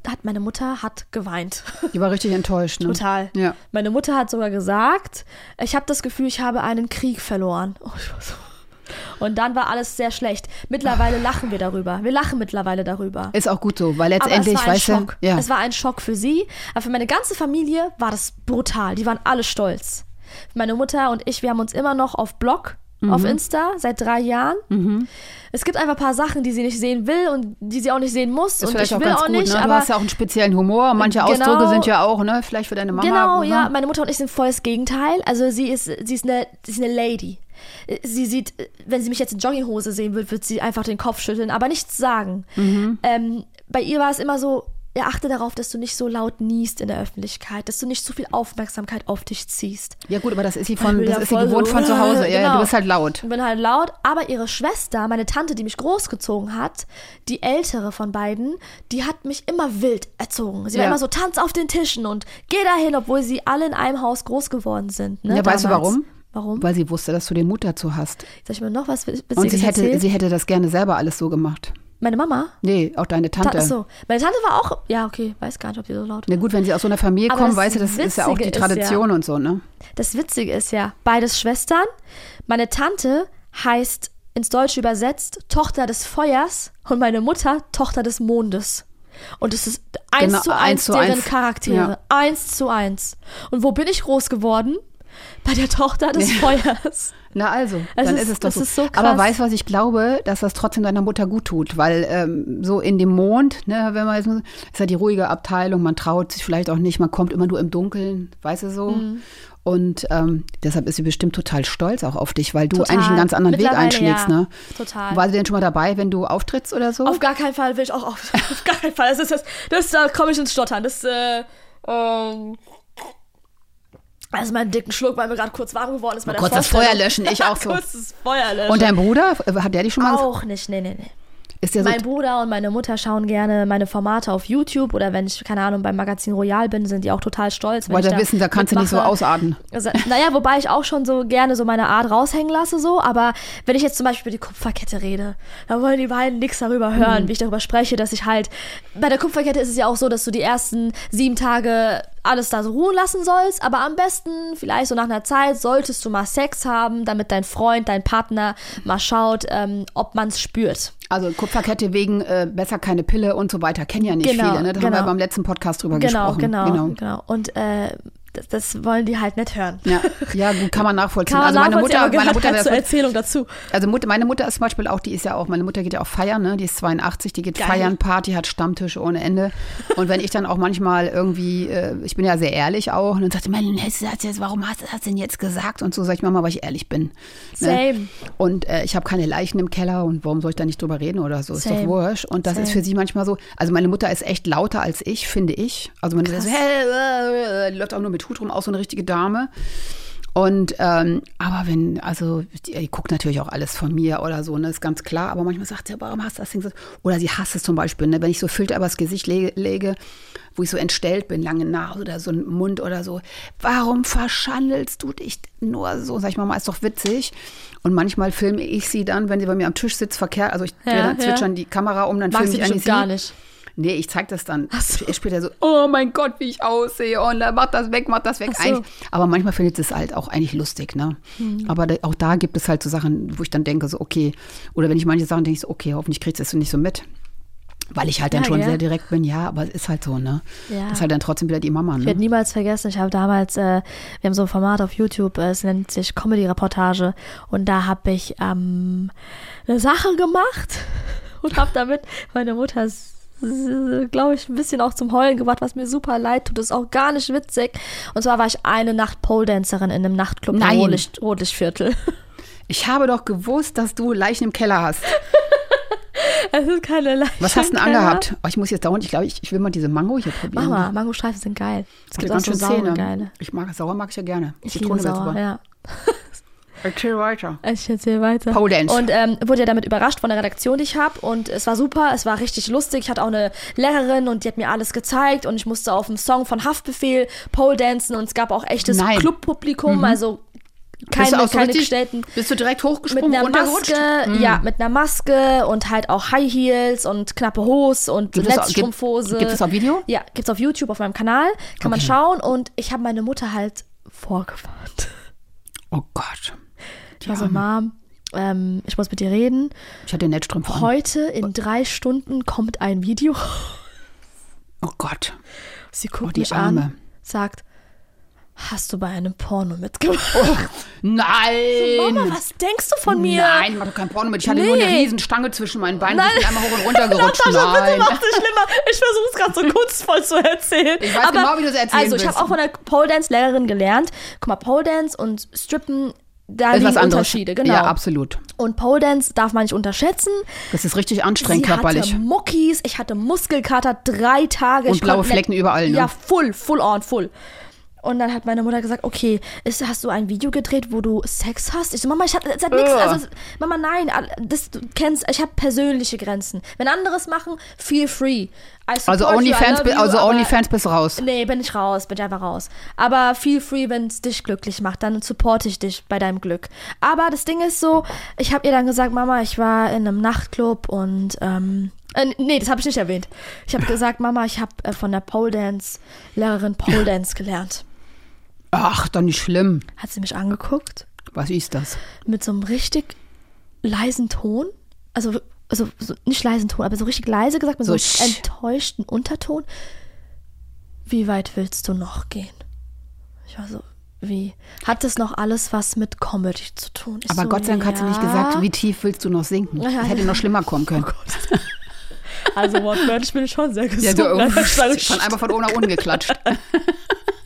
hat meine Mutter hat geweint. (laughs) Die war richtig enttäuscht, ne? Total. Ja. Meine Mutter hat sogar gesagt, ich habe das Gefühl, ich habe einen Krieg verloren. Oh, ich war so. Und dann war alles sehr schlecht. Mittlerweile lachen wir darüber. Wir lachen mittlerweile darüber. Ist auch gut so, weil Aber letztendlich, es war ein Schock. ja. Es war ein Schock für sie. Aber für meine ganze Familie war das brutal. Die waren alle stolz. Meine Mutter und ich, wir haben uns immer noch auf Blog auf Mhm. Insta seit drei Jahren. Es gibt einfach ein paar Sachen, die sie nicht sehen will und die sie auch nicht sehen muss. ist und ich auch will ganz auch gut, nicht, ne? Du aber hast ja auch einen speziellen Humor. Manche Genau. Ausdrücke sind ja auch, ne, vielleicht für deine Mama. Genau, ne? ja. Meine Mutter und ich sind voll das Gegenteil. Also sie ist, sie ist eine, sie ist eine Lady. Sie sieht, wenn sie mich jetzt in Jogginghose sehen würde, wird sie einfach den Kopf schütteln, aber nichts sagen. Mhm. Ähm, bei ihr war es immer so, achte darauf, dass du nicht so laut niest in der Öffentlichkeit, dass du nicht zu viel Aufmerksamkeit auf dich ziehst. Ja gut, aber das ist sie von, das ja ist sie gewohnt so, von zu Hause. (laughs) Ja, ja, du genau. bist halt laut. Ich bin halt laut, aber ihre Schwester, meine Tante, die mich großgezogen hat, die ältere von beiden, die hat mich immer wild erzogen. Sie war Ja. immer so, tanz auf den Tischen und geh dahin, obwohl sie alle in einem Haus groß geworden sind. Ne, Ja, weißt du damals. warum? Warum? Weil sie wusste, dass du den Mut dazu hast. Soll ich mir noch was Witziges Und sie hätte, sie hätte das gerne selber alles so gemacht. Meine Mama? Nee, auch deine Tante. Ta so. Meine Tante war auch, ja, okay, weiß gar nicht, ob die so laut Na war. gut, wenn sie aus so einer Familie Aber kommen, weißt du, das ist ja auch die Witzige Tradition und so, ne? Das Witzige ist ja, beides Schwestern. Meine Tante heißt ins Deutsche übersetzt Tochter des Feuers und meine Mutter Tochter des Mondes. Und es ist eins Genau, zu eins eins zu deren eins. Charaktere. Ja. Eins zu eins. Und wo bin ich groß geworden? Bei der Tochter des (laughs) Feuers. Na also, Es dann ist- ist, es doch das so. so. Aber weißt du, was ich glaube, dass das trotzdem deiner Mutter gut tut, weil ähm, so in dem Mond, ne, wenn man jetzt ist ja die ruhige Abteilung, man traut sich vielleicht auch nicht, man kommt immer nur im Dunkeln, weißt du so. Mhm. Und ähm, deshalb ist sie bestimmt total stolz auch auf dich, weil du Total. eigentlich einen ganz anderen Weg einschlägst, ja. ne? Total. War sie denn schon mal dabei, wenn du auftrittst oder so? Auf gar keinen Fall will ich auch auf, (laughs) auf gar keinen Fall. Das ist das, das da komme ich ins Stottern. Das äh, ähm, also meinen dicken Schluck, weil mir gerade kurz warm geworden ist bei der kurz das. Feuer löschen, ich auch so. kurz das Feuer löschen. Und dein Bruder, äh, hat der dich schon mal? auch nicht, nee, nee, nee. Ist der so? Mein Bruder und meine Mutter schauen gerne meine Formate auf YouTube oder wenn ich, keine Ahnung, beim Magazin Royal bin, sind die auch total stolz. Weil da wissen, da kannst du nicht so ausarten. Also, naja, wobei ich auch schon so gerne so meine Art raushängen lasse, so, aber wenn ich jetzt zum Beispiel über die Kupferkette rede, dann wollen die beiden nichts darüber hören, Mhm. wie ich darüber spreche, dass ich halt, bei der Kupferkette ist es ja auch so, dass du die ersten sieben Tage alles da so ruhen lassen sollst, aber am besten, vielleicht so nach einer Zeit, solltest du mal Sex haben, damit dein Freund, dein Partner mal schaut, ähm, ob man es spürt. Also Kupferkette wegen äh, besser keine Pille und so weiter. Kennen ja nicht Genau, viele, ne? Da haben wir genau. beim letzten Podcast drüber Genau, gesprochen. genau, genau, Und äh, das, das wollen die halt nicht hören. Ja, ja, gut, kann man nachvollziehen. Kann man also meine Mutter, meine Mutter halt zur Erzählung dazu. Also Mutter, meine Mutter ist zum Beispiel auch, die ist ja auch, meine Mutter geht ja auch feiern, ne? Die ist 82, die geht Geil. feiern, Party, hat Stammtische ohne Ende. Und wenn ich dann auch manchmal irgendwie, äh, ich bin ja sehr ehrlich auch, und dann sagt sie, mein Schatz, jetzt, warum hast du das denn jetzt gesagt? Und so sag ich Mama, weil ich ehrlich bin. Ne? Same. Und äh, ich habe keine Leichen im Keller und warum soll ich da nicht drüber reden oder so? Ist doch Same. wurscht. Und das ist Same. für sie manchmal so. Also meine Mutter ist echt lauter als ich, finde ich. Also meine Mutter ist so, hey, äh, äh, läuft auch nur mit Hut rum, auch so eine richtige Dame. Und ähm, aber wenn, also die, die guckt natürlich auch alles von mir oder so, ne, ist ganz klar. Aber manchmal sagt sie, warum hast du das Ding so? Oder sie hasst es zum Beispiel, ne, wenn ich so Filter übers Gesicht lege, lege, wo ich so entstellt bin, lange Nase oder so ein Mund oder so. Warum verschandelst du dich nur so? Sag ich, Mama, ist doch witzig. Und manchmal filme ich sie dann, wenn sie bei mir am Tisch sitzt, verkehrt. Also ich Ja, dann ja. zwitschern die Kamera um, dann Mag filme ich eigentlich gar sie. nicht. Nee, ich zeig das dann so. später so, oh mein Gott, wie ich aussehe und dann mach das weg, mach das weg. So. Eigentlich, aber manchmal findet es halt auch eigentlich lustig, ne? Aber da, auch da gibt es halt so Sachen, wo ich dann denke, so, okay, oder wenn ich manche Sachen denke, ich so, okay, hoffentlich kriegst du das nicht so mit. Weil ich halt dann Ja, schon gell? sehr direkt bin, ja, aber es ist halt so, ne? Ja. Ist halt dann trotzdem wieder die Mama, Ich werde ne? niemals vergessen, ich habe damals, äh, wir haben so ein Format auf YouTube, äh, es nennt sich Comedy-Reportage und da habe ich ähm, eine Sache gemacht (laughs) und habe damit meine Mutter, glaube ich, ein bisschen auch zum Heulen gebracht, was mir super leid tut, das ist auch gar nicht witzig. Und zwar war ich eine Nacht Pole-Dancerin in einem Nachtclub im Nein. Rotlicht, Rotlichtviertel. (laughs) Ich habe doch gewusst, dass du Leichen im Keller hast. (laughs) Es ist keine Leiche. Was hast du denn im angehabt? Oh, ich muss jetzt dauernd, ich glaube, ich, ich will mal diese Mango hier probieren. Mama, Mangostreifen sind geil. Es gibt auch so saure geile. Ich mag sauer mag ich ja gerne. Ich Zitrone liebe sauer, ja. (laughs) Erzähl weiter. Ich erzähle weiter. Pole Dance. Und ähm, wurde ja damit überrascht von der Redaktion, die ich habe. Und es war super, es war richtig lustig. Ich hatte auch eine Lehrerin und die hat mir alles gezeigt. Und ich musste auf dem Song von Haftbefehl Pole dancen. Und es gab auch echtes Nein. Clubpublikum, also keine, so keine richtig- gestellten Bist du direkt mit hochgesprungen, einer runtergerutscht? Maske, Mm. ja, mit einer Maske und halt auch High Heels und knappe Hose und Gibt es Netzstrumpfhose. Gibt, gibt es auf Video? Ja, gibt's auf YouTube auf meinem Kanal, kann man Okay. schauen und ich habe meine Mutter halt vorgewarnt. Oh Gott. Ich war so, Mom, ähm, ich muss mit dir reden. Ich hatte Netzstrümpfe. Heute in drei Stunden kommt ein Video. Oh Gott. Sie guckt Oh, die mich Arme. an, sagt, hast du bei einem Porno mitgemacht? Nein! Mama, was denkst du von mir? Nein, ich mach doch kein Porno mit. Ich hatte nur eine Nee. riesen Stange zwischen meinen Beinen. Nein. Ich bin einmal hoch und runter (laughs) gerutscht. Natascha, bitte mach's nicht schlimmer. Ich versuche es gerade so kunstvoll zu erzählen. Ich weiß genau, wie du es erzählen Also, ich habe auch von der Pole Dance Lehrerin gelernt. Guck mal, Pole Dance und Strippen, da ist liegen. Unterschiede, genau. Ja, absolut. und Pole Dance darf man nicht unterschätzen. Das ist richtig anstrengend Sie körperlich. hatte Muckis, ich hatte Muskelkater drei Tage. Und ich blaue Flecken überall, ne? Ja, full, full on, full. Und dann hat meine Mutter gesagt, okay, ist, hast du ein Video gedreht, wo du Sex hast? Ich so, Mama, ich das hat nichts, also Mama, nein, das du kennst, ich habe persönliche Grenzen. Wenn anderes machen, feel free. Also OnlyFans, you, also OnlyFans bist raus. Nee, bin ich raus, bin ich einfach raus. Aber feel free, wenn es dich glücklich macht, dann supporte ich dich bei deinem Glück. Aber das Ding ist so, ich habe ihr dann gesagt, Mama, ich war in einem Nachtclub und ähm, äh, nee, das habe ich nicht erwähnt. Ich habe gesagt, Mama, ich habe äh, von der Pole Dance Lehrerin Pole (laughs) Dance gelernt. Ach, doch nicht schlimm. Hat sie mich angeguckt Was ist das? mit so einem richtig leisen Ton, also also so, nicht leisen Ton, aber so richtig leise gesagt, mit so, So einem sch- enttäuschten Unterton. Wie weit willst du noch gehen? Ich war so, wie? Hat das noch alles was mit Comedy zu tun? Ich Aber so, Gott sei Dank hat sie nicht ja. gesagt, wie tief willst du noch sinken? Ja, hätte ja. noch schlimmer kommen können. (laughs) Also wortwörtlich bin ich schon sehr Ja, gesund. so, von einfach von oben nach unten geklatscht. (laughs)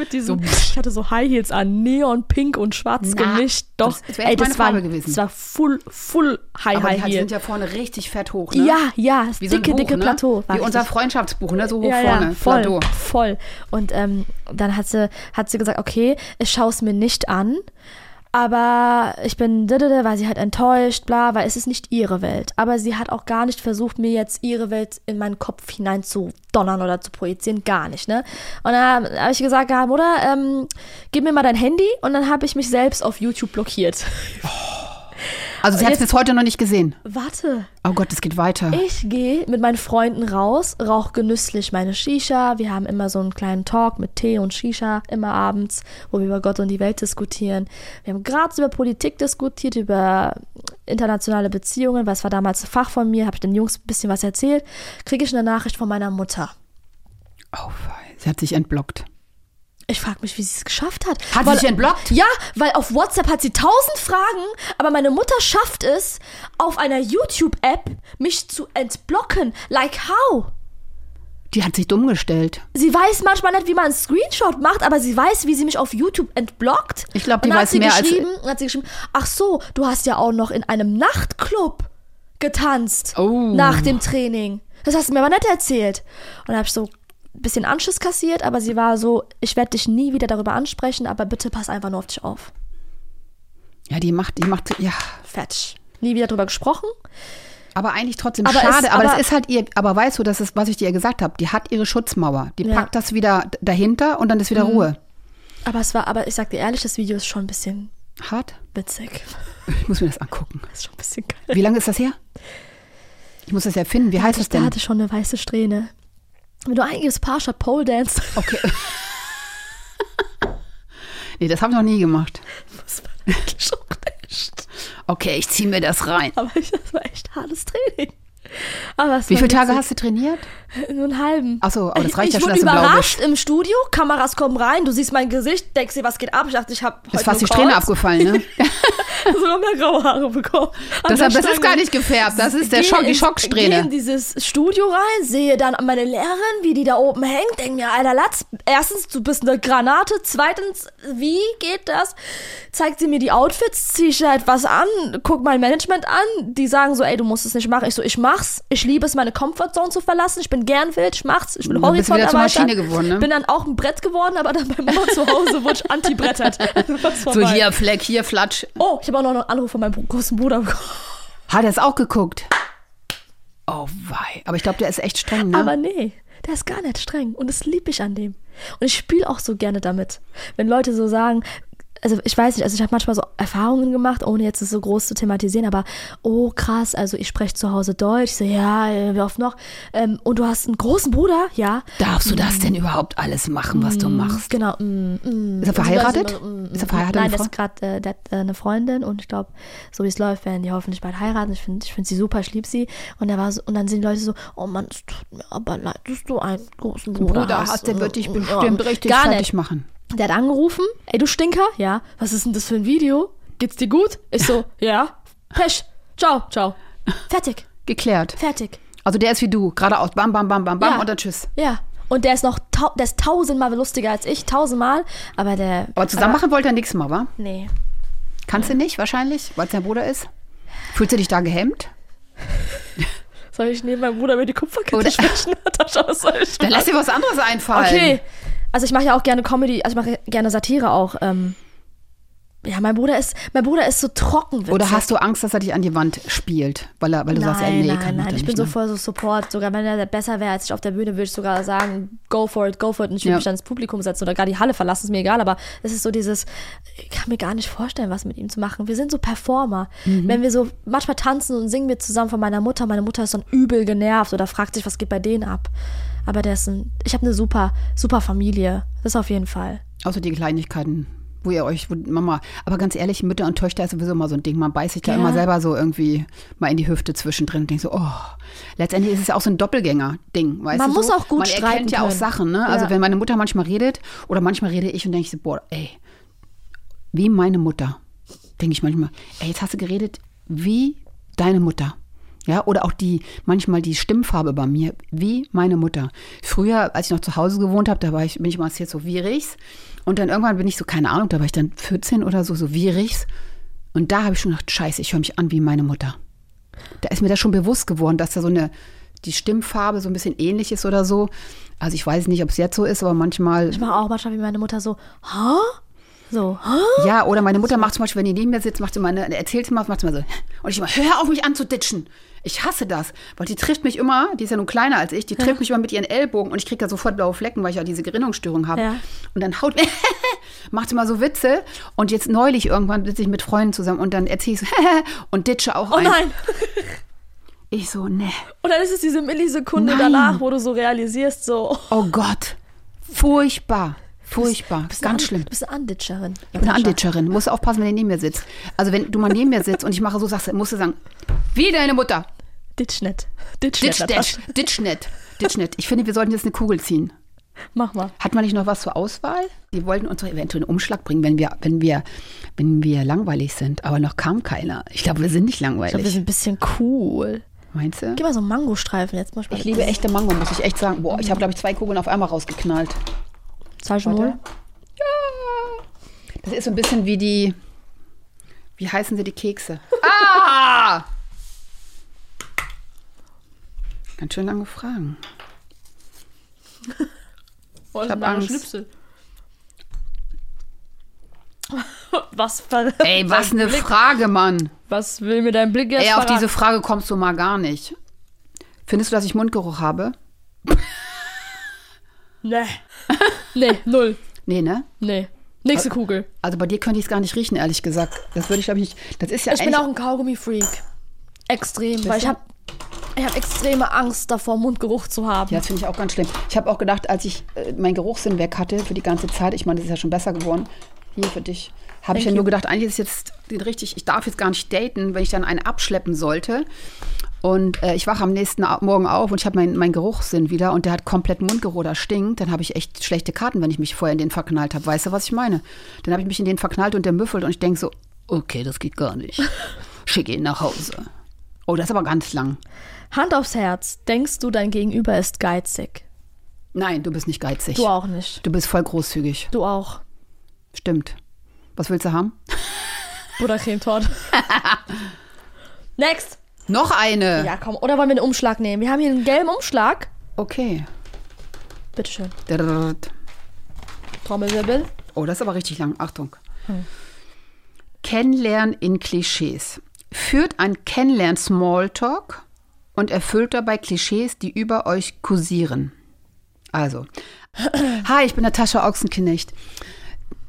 mit diesem, (laughs) ich hatte so High Heels an, Neon, Pink und Schwarz Na, gemischt. Doch, das- das wäre meine war, Farbe gewesen. Das war full, full High Aber die High halt Heel. sind ja vorne richtig fett hoch, ne? Ja, ja, das Wie so ein dicke, Buch, dicke ne? Plateau. War Wie unser. Freundschaftsbuch, ne? So hoch ja, vorne. ja, voll, Plateau. voll. Und ähm, dann hat sie, hat sie gesagt, okay, ich schaue es mir nicht an, aber ich bin, weil sie halt enttäuscht, bla, weil es ist nicht ihre Welt. Aber sie hat auch gar nicht versucht, mir jetzt ihre Welt in meinen Kopf hinein zu donnern oder zu projizieren, gar nicht, ne? Und dann habe ich gesagt, ja, Mutter, ähm, gib mir mal dein Handy und dann habe ich mich selbst auf YouTube blockiert. Also sie hat es Jetzt- bis heute noch nicht gesehen. Warte, Oh Gott, es geht weiter. Ich gehe mit meinen Freunden raus, rauche genüsslich meine Shisha. Wir haben immer so einen kleinen Talk mit Tee und Shisha, immer abends, wo wir über Gott und die Welt diskutieren. Wir haben gerade über Politik diskutiert, über internationale Beziehungen, was war damals ein Fach von mir, habe ich den Jungs ein bisschen was erzählt. Kriege ich eine Nachricht von meiner Mutter. Oh, sie hat sich entblockt. Ich frage mich, wie sie es geschafft hat. Hat sie weil, sich entblockt? Ja, weil auf WhatsApp hat sie tausend Fragen, aber meine Mutter schafft es, auf einer YouTube-App mich zu entblocken. Like how? Die hat sich dumm gestellt. Sie weiß manchmal nicht, wie man einen Screenshot macht, aber sie weiß, wie sie mich auf YouTube entblockt. Ich glaub, die weiß hat sie mehr als- geschrieben, hat sie geschrieben, ach so, du hast ja auch noch in einem Nachtclub getanzt Oh. nach dem Training. Das hast du mir aber nicht erzählt. Und dann habe ich so bisschen Anschiss kassiert, aber sie war so, ich werde dich nie wieder darüber ansprechen, aber bitte pass einfach nur auf dich auf. Ja, die macht, die macht, ja. Fetch. Nie wieder darüber gesprochen. Aber eigentlich trotzdem Aber schade. es- aber, aber- das ist halt ihr, aber weißt du, das ist, was ich dir gesagt habe, die hat ihre Schutzmauer. Die Ja. packt das wieder dahinter und dann ist wieder Ruhe. Aber es war, aber ich sag dir ehrlich, das Video ist schon ein bisschen Hart? witzig. (laughs) Ich muss mir das angucken. Das ist schon ein bisschen geil. Wie lange ist das her? Ich muss das ja finden. Wie heißt das Der denn? hatte schon eine weiße Strähne. Wenn du eingibst Pasha Pole Dance, (laughs) Okay. nee, das habe ich noch nie gemacht. das war eigentlich auch nicht. Okay, ich ziehe mir das rein. Aber das war echt hartes Training. Wie viele Tage hast du trainiert? Nur einen halben. Ach so, aber das reicht ich ja schon, dass du überrascht im Studio, Kameras kommen rein, du siehst mein Gesicht, denkst dir, was geht ab? Ich dachte, ich habe heute Ist fast die Strähne abgefallen, ne? (laughs) (laughs) sogar mehr graue Haare bekommen. Deshalb, das ist gar nicht gefärbt. Das ist der Schock, die Schocksträhne. Gehe in dieses Studio rein, sehe dann meine Lehrerin, wie die da oben hängt, denke mir, alter Latz, erstens, du bist eine Granate, zweitens, wie geht das? Zeigt sie mir die Outfits, ziehe ich halt was an, guck mein Management an, die sagen so, ey, du musst es nicht machen. Ich so, ich mach's, ich liebe es, meine Comfortzone zu verlassen, ich bin gern wild, ich mach's, ich will bist Horizont wieder zur. Maschine geworden, ne? Bin dann auch ein Brett geworden, aber dann bei Mama zu Hause wurde ich anti-brettert. (laughs) So hier Fleck, hier Flatsch. Oh, ich habe auch noch einen Anruf von meinem großen Bruder bekommen. Hat er es auch geguckt? Oh wei. Aber ich glaube, der ist echt streng, ne? Aber nee, der ist gar nicht streng. Und das liebe ich an dem. Und ich spiele auch so gerne damit. Wenn Leute so sagen, also ich weiß nicht, also ich habe manchmal so Erfahrungen gemacht, ohne jetzt es so groß zu thematisieren, aber oh krass, also ich spreche zu Hause Deutsch. Ich so, ja, äh, wie oft noch? Ähm, und du hast einen großen Bruder, ja. Darfst du das denn überhaupt alles machen, was du machst? Genau. Mm, mm. Ist er verheiratet? Also, mm, Ist er verheiratet? Nein, Frau? ist gerade äh, äh, eine Freundin und ich glaube, so wie es läuft, werden die hoffentlich bald heiraten. Ich finde ich find sie super, ich liebe sie. Und, er war so, und dann sind die Leute so, oh Mann, es tut mir aber leid, dass du einen großen Bruder, Bruder hast. hast, der wird dich Ja, bestimmt richtig gar fertig nicht. machen. Der hat angerufen, ey du Stinker, ja, was ist denn das für ein Video? Geht's dir gut? Ich so, (laughs) ja, Pech, ciao, ciao. Fertig, Geklärt. fertig. Also der ist wie du, geradeaus, bam, bam, bam, bam, bam Ja. und dann tschüss. Ja. Und der ist noch, der ist tausendmal lustiger als ich, tausendmal, aber der... Aber zusammen machen wollte er nichts mal, wa? Nee. Kannst du nicht, wahrscheinlich, weil es dein Bruder ist? Fühlst du dich da gehemmt? (laughs) Soll ich neben meinem Bruder über die Kupferkette Oder- sprechen? Natascha, (laughs) was soll ich Dann lass dir was anderes einfallen. Okay. Also ich mache ja auch gerne Comedy, also ich mache gerne Satire auch. Ähm, ja, mein Bruder ist, mein Bruder ist so trocken. Oder hast du Angst, dass er dich an die Wand spielt? Weil, er, weil du Nein, sagst, ey, nee, nein, kann nein. Ich nicht, bin so ne? voll so Support. Sogar wenn er besser wäre als ich auf der Bühne, würde ich sogar sagen, go for it, go for it. Und ich würde Ja. mich dann ins Publikum setzen oder gar die Halle verlassen, ist mir egal. Aber es ist so dieses, ich kann mir gar nicht vorstellen, was mit ihm zu machen. Wir sind so Performer. Mhm. Wenn wir so, manchmal tanzen und singen wir zusammen von meiner Mutter. Meine Mutter ist dann übel genervt oder fragt sich, was geht bei denen ab. Aber der ist ein, ich habe eine super, super Familie. Das auf jeden Fall. Außer die Kleinigkeiten, wo ihr euch, wo Mama, aber ganz ehrlich, Mütter und Töchter ist sowieso immer so ein Ding. Man beißt sich da Ja. immer selber so irgendwie mal in die Hüfte zwischendrin und denkt so, oh. Letztendlich ist es ja auch so ein Doppelgänger-Ding, weißt Man du? muss so? auch gut Man streiten erkennt ja auch. Sachen, ne? Also Ja. wenn meine Mutter manchmal redet oder manchmal rede ich und denke ich so, boah, ey, wie meine Mutter. Denke ich manchmal, ey, jetzt hast du geredet wie deine Mutter. Ja, oder auch die, manchmal die Stimmfarbe bei mir, wie meine Mutter. Früher, als ich noch zu Hause gewohnt habe, da war ich, bin ich mal jetzt so wie Riechs. Und dann irgendwann bin ich so, keine Ahnung, da war ich dann 14 oder so, so wie Riechs. Und da habe ich schon gedacht, scheiße, ich höre mich an wie meine Mutter. Da ist mir das schon bewusst geworden, dass da so eine, die Stimmfarbe so ein bisschen ähnlich ist oder so. Also ich weiß nicht, ob es jetzt so ist, aber manchmal. Ich mache auch manchmal wie meine Mutter so, ha? So, ha? Ja, oder meine Mutter macht zum Beispiel, wenn die neben mir sitzt, macht sie mal, eine, erzählt sie mal, macht sie mal so. Und ich immer, hör auf mich an zu ditchen. Ich hasse das, weil die trifft mich immer, die ist ja nun kleiner als ich, die trifft mich immer mit ihren Ellbogen und ich kriege da sofort blaue Flecken, weil ich ja diese Gerinnungsstörung habe. Ja. Und dann haut (laughs) macht sie mal so Witze und jetzt neulich irgendwann sitze ich mit Freunden zusammen und dann erzähle ich so (laughs) und ditsche auch Oh ein. nein. (laughs) Ich so, ne. Und dann ist es diese Millisekunde Nein. danach, wo du so realisierst, so. Oh Gott. Furchtbar. Furchtbar. bist Ganz eine, schlimm. Du bist eine Anditscherin. Ich bin eine Anditscherin. Musst du aufpassen, wenn du neben mir sitzt. Also wenn du mal neben mir sitzt und ich mache so, sagst musst du sagen, wie deine Mutter. Ditchnet. Ditchnet. Ditch, ditch, ditchnet. Ditchnet. Ich finde, wir sollten jetzt eine Kugel ziehen. Mach mal. Hat man nicht noch was zur Auswahl? Die wollten uns doch eventuell einen Umschlag bringen, wenn wir, wenn wir, wenn wir langweilig sind. Aber noch kam keiner. Ich glaube, wir sind nicht Ich glaube, wir langweilig. sind ein bisschen cool. Meinst du? Gib mal so einen Mangostreifen jetzt mal. Ich liebe echte Mango, muss ich echt sagen. Boah, ich habe, glaube ich, zwei Kugeln auf einmal rausgeknallt. Zeig Warte. mal. Das ist so ein bisschen wie die. Wie heißen sie die Kekse? (laughs) Ah! Ganz schön lange Fragen. (laughs) Oh, hab Angst. (laughs) Was, ver Ey, was eine Frage, Mann. was will mir dein Blick jetzt Ey, auf verraten? diese Frage kommst du mal gar nicht. Findest du, dass ich Mundgeruch habe? Nee. Nee, null. Nee, ne? Nee. Nächste Kugel. Also bei dir könnte ich es gar nicht riechen, ehrlich gesagt. Das würde ich, glaube ich, nicht. Das ist ja Ich bin auch ein Kaugummi-Freak. Extrem, weil ich habe ich hab extreme Angst davor, Mundgeruch zu haben. Ja, das finde ich auch ganz schlimm. Ich habe auch gedacht, als ich äh, meinen Geruchssinn weg hatte für die ganze Zeit, ich meine, das ist ja schon besser geworden, hier für dich, habe ich ja Thank nur you. gedacht, eigentlich ist jetzt richtig, ich darf jetzt gar nicht daten, wenn ich dann einen abschleppen sollte. Und äh, ich wache am nächsten Morgen auf und ich habe meinen mein Geruchssinn wieder und der hat komplett Mundgeruch, der stinkt. Dann habe ich echt schlechte Karten, wenn ich mich vorher in den verknallt habe. Weißt du, was ich meine? Dann habe ich mich in den verknallt und der müffelt und ich denke so, okay, das geht gar nicht. (laughs) Schick ihn nach Hause. Oh, das ist aber ganz lang. Hand aufs Herz, denkst du, dein Gegenüber ist geizig? Nein, du bist nicht geizig. Du auch nicht. Du bist voll großzügig. Du auch. Stimmt. Was willst du haben? Buttercremetorte. (laughs) Next. Noch eine. Ja, komm. Oder wollen wir einen Umschlag nehmen? Wir haben hier einen gelben Umschlag. Okay. Bitteschön. Drrrt. Trommelwirbel. Oh, das ist aber richtig lang. Achtung. Kennenlernen in Klischees. Führt ein Kennenlernen Smalltalk und erfüllt dabei Klischees, die über euch kursieren. Also, (clears throat) hi, ich bin Natascha Ochsenknecht.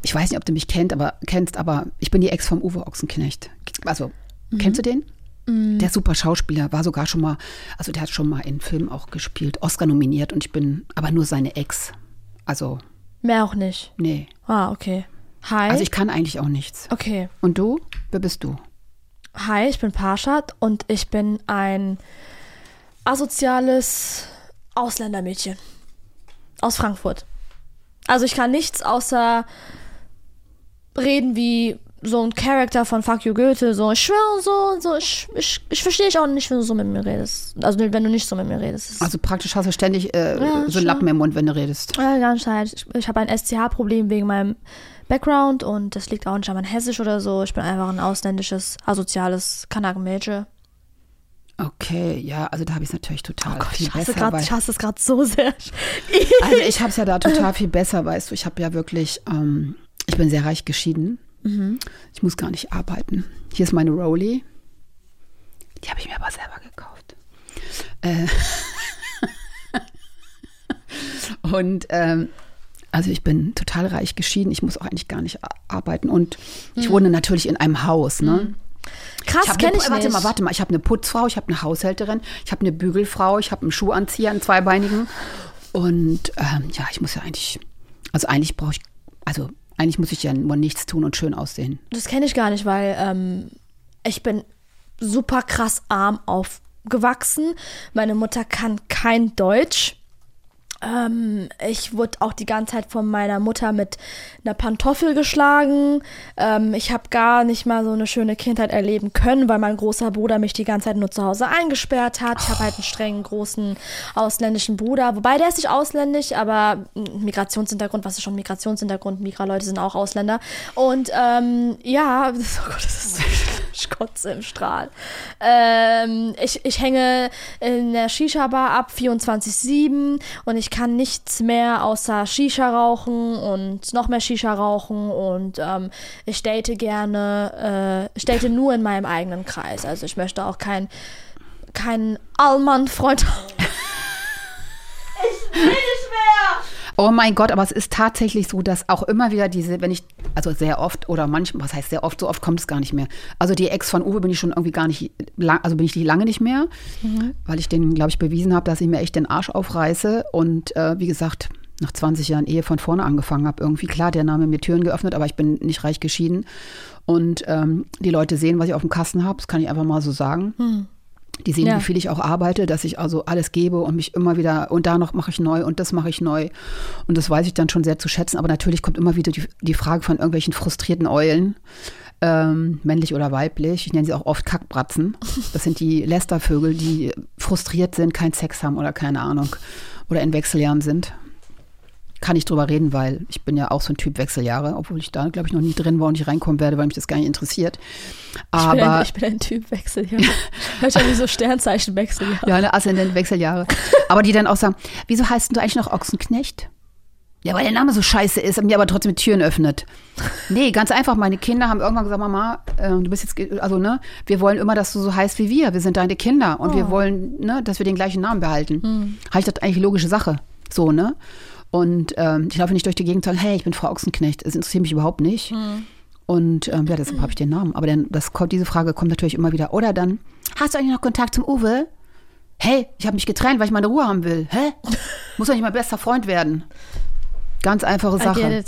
ich weiß nicht, ob du mich kennt, aber, kennst, aber ich bin die Ex vom Uwe Ochsenknecht. Also, kennst du den? Der ist super Schauspieler, war sogar schon mal, also der hat schon mal in Filmen auch gespielt, Oscar nominiert und ich bin aber nur seine Ex. Also, Mehr auch nicht. nee. Ah, okay. Hi. Also ich kann eigentlich auch nichts. okay. Und du? Wer bist du? Hi, ich bin Parshad und ich bin ein asoziales Ausländermädchen aus Frankfurt. Also ich kann nichts außer reden wie so ein Charakter von Fuck You Goethe, so ich schwöre so, so ich, ich, ich verstehe dich auch nicht, wenn du so mit mir redest. Also wenn du nicht so mit mir redest. Also praktisch hast du ständig äh, Ja, so einen. Lappen im Mund, wenn du redest. Ja, ganze Zeit. Ich, ich habe ein SCH-Problem wegen meinem Background und das liegt auch nicht an meinem Hessisch oder so. Ich bin einfach ein ausländisches, asoziales Kanakenmädchen. Okay, ja, also da habe ich es natürlich total Oh Gott, viel ich hasse, besser. grad, ich hasse es gerade so sehr. Also ich habe es ja da (laughs) total viel besser, weißt du. Ich habe ja wirklich, ähm, ich bin sehr reich geschieden. Mhm. Ich muss gar nicht arbeiten. Hier ist meine Rolli. Die habe ich mir aber selber gekauft. Äh (laughs) und ähm, also ich bin total reich geschieden. Ich muss auch eigentlich gar nicht arbeiten. Und ich wohne natürlich in einem Haus, ne? Krass, hab kenne Mhm. ich warte nicht. mal, warte mal. Ich habe eine Putzfrau, ich habe eine Haushälterin, ich habe eine Bügelfrau, ich habe einen Schuhanzieher, einen zweibeinigen. Und ähm, ja, ich muss ja eigentlich, also eigentlich brauche ich, also eigentlich muss ich ja nur nichts tun und schön aussehen. Das kenne ich gar nicht, weil ähm, ich bin super krass arm aufgewachsen. Meine Mutter kann kein Deutsch. Ähm, ich wurde auch die ganze Zeit von meiner Mutter mit einer Pantoffel geschlagen. Ähm, ich habe gar nicht mal so eine schöne Kindheit erleben können, weil mein großer Bruder mich die ganze Zeit nur zu Hause eingesperrt hat. Ich habe halt einen strengen, großen ausländischen Bruder. Wobei der ist nicht ausländisch, aber Migrationshintergrund, was ist schon Migrationshintergrund? Migra-Leute sind auch Ausländer. Und ähm, ja, (laughs) oh Gott, das ist so ich kotze im Strahl. Ähm, ich, ich hänge in der Shisha-Bar ab 24-7 und ich kann nichts mehr außer Shisha rauchen und noch mehr Shisha rauchen und ähm, ich date gerne, äh, date nur in meinem eigenen Kreis. Also ich möchte auch kein, keinen Allmann-Freund haben. Ich will nicht mehr! Oh mein Gott, aber es ist tatsächlich so, dass auch immer wieder diese, wenn ich, also sehr oft oder manchmal, was heißt sehr oft, so oft kommt es gar nicht mehr. Also die Ex von Uwe bin ich schon irgendwie gar nicht, lang, also bin ich die lange nicht mehr, weil ich den, glaube ich, bewiesen habe, dass ich mir echt den Arsch aufreiße und äh, wie gesagt, nach 20 Jahren Ehe von vorne angefangen habe. Irgendwie klar, der Name mir Türen geöffnet, aber ich bin nicht reich geschieden. Und ähm, die Leute sehen, was ich auf dem Kasten habe, das kann ich einfach mal so sagen. Die sehen, Ja. wie viel ich auch arbeite, dass ich also alles gebe und mich immer wieder, und da noch mache ich neu und das mache ich neu. Und das weiß ich dann schon sehr zu schätzen. Aber natürlich kommt immer wieder die, die Frage von irgendwelchen frustrierten Eulen, ähm, männlich oder weiblich. Ich nenne sie auch oft Kackbratzen. Das sind die Lästervögel, die frustriert sind, keinen Sex haben oder keine Ahnung. Oder in Wechseljahren sind. Kann ich drüber reden, weil ich bin ja auch so ein Typ Wechseljahre, obwohl ich da, glaube ich, noch nie drin war und nicht reinkommen werde, weil mich das gar nicht interessiert. Ich bin, ein, Aber ich bin ein Typ Wechseljahre. Wahrscheinlich so Sternzeichen Wechseljahre. Ja, eine Aszendent Wechseljahre. Aber die dann auch sagen, wieso heißt denn du eigentlich noch Ochsenknecht? Ja, weil der Name so scheiße ist und mir aber trotzdem Türen öffnet. Nee, ganz einfach. Meine Kinder haben irgendwann gesagt, Mama, äh, du bist jetzt, also ne, wir wollen immer, dass du so heißt wie wir. Wir sind deine Kinder und wir wollen, ne, dass wir den gleichen Namen behalten. Habe ich das eigentlich logische Sache. So, ne? Und ähm, ich laufe nicht durch die Gegend und sage, hey, ich bin Frau Ochsenknecht. Es interessiert mich überhaupt nicht. Und ähm, ja, deshalb habe ich den Namen. Aber dann, das kommt, diese Frage kommt natürlich immer wieder. Oder dann, hast du eigentlich noch Kontakt zum Uwe? Hey, ich habe mich getrennt, weil ich meine Ruhe haben will. Hä? Muss doch nicht mein bester Freund werden. Ganz einfache Sache.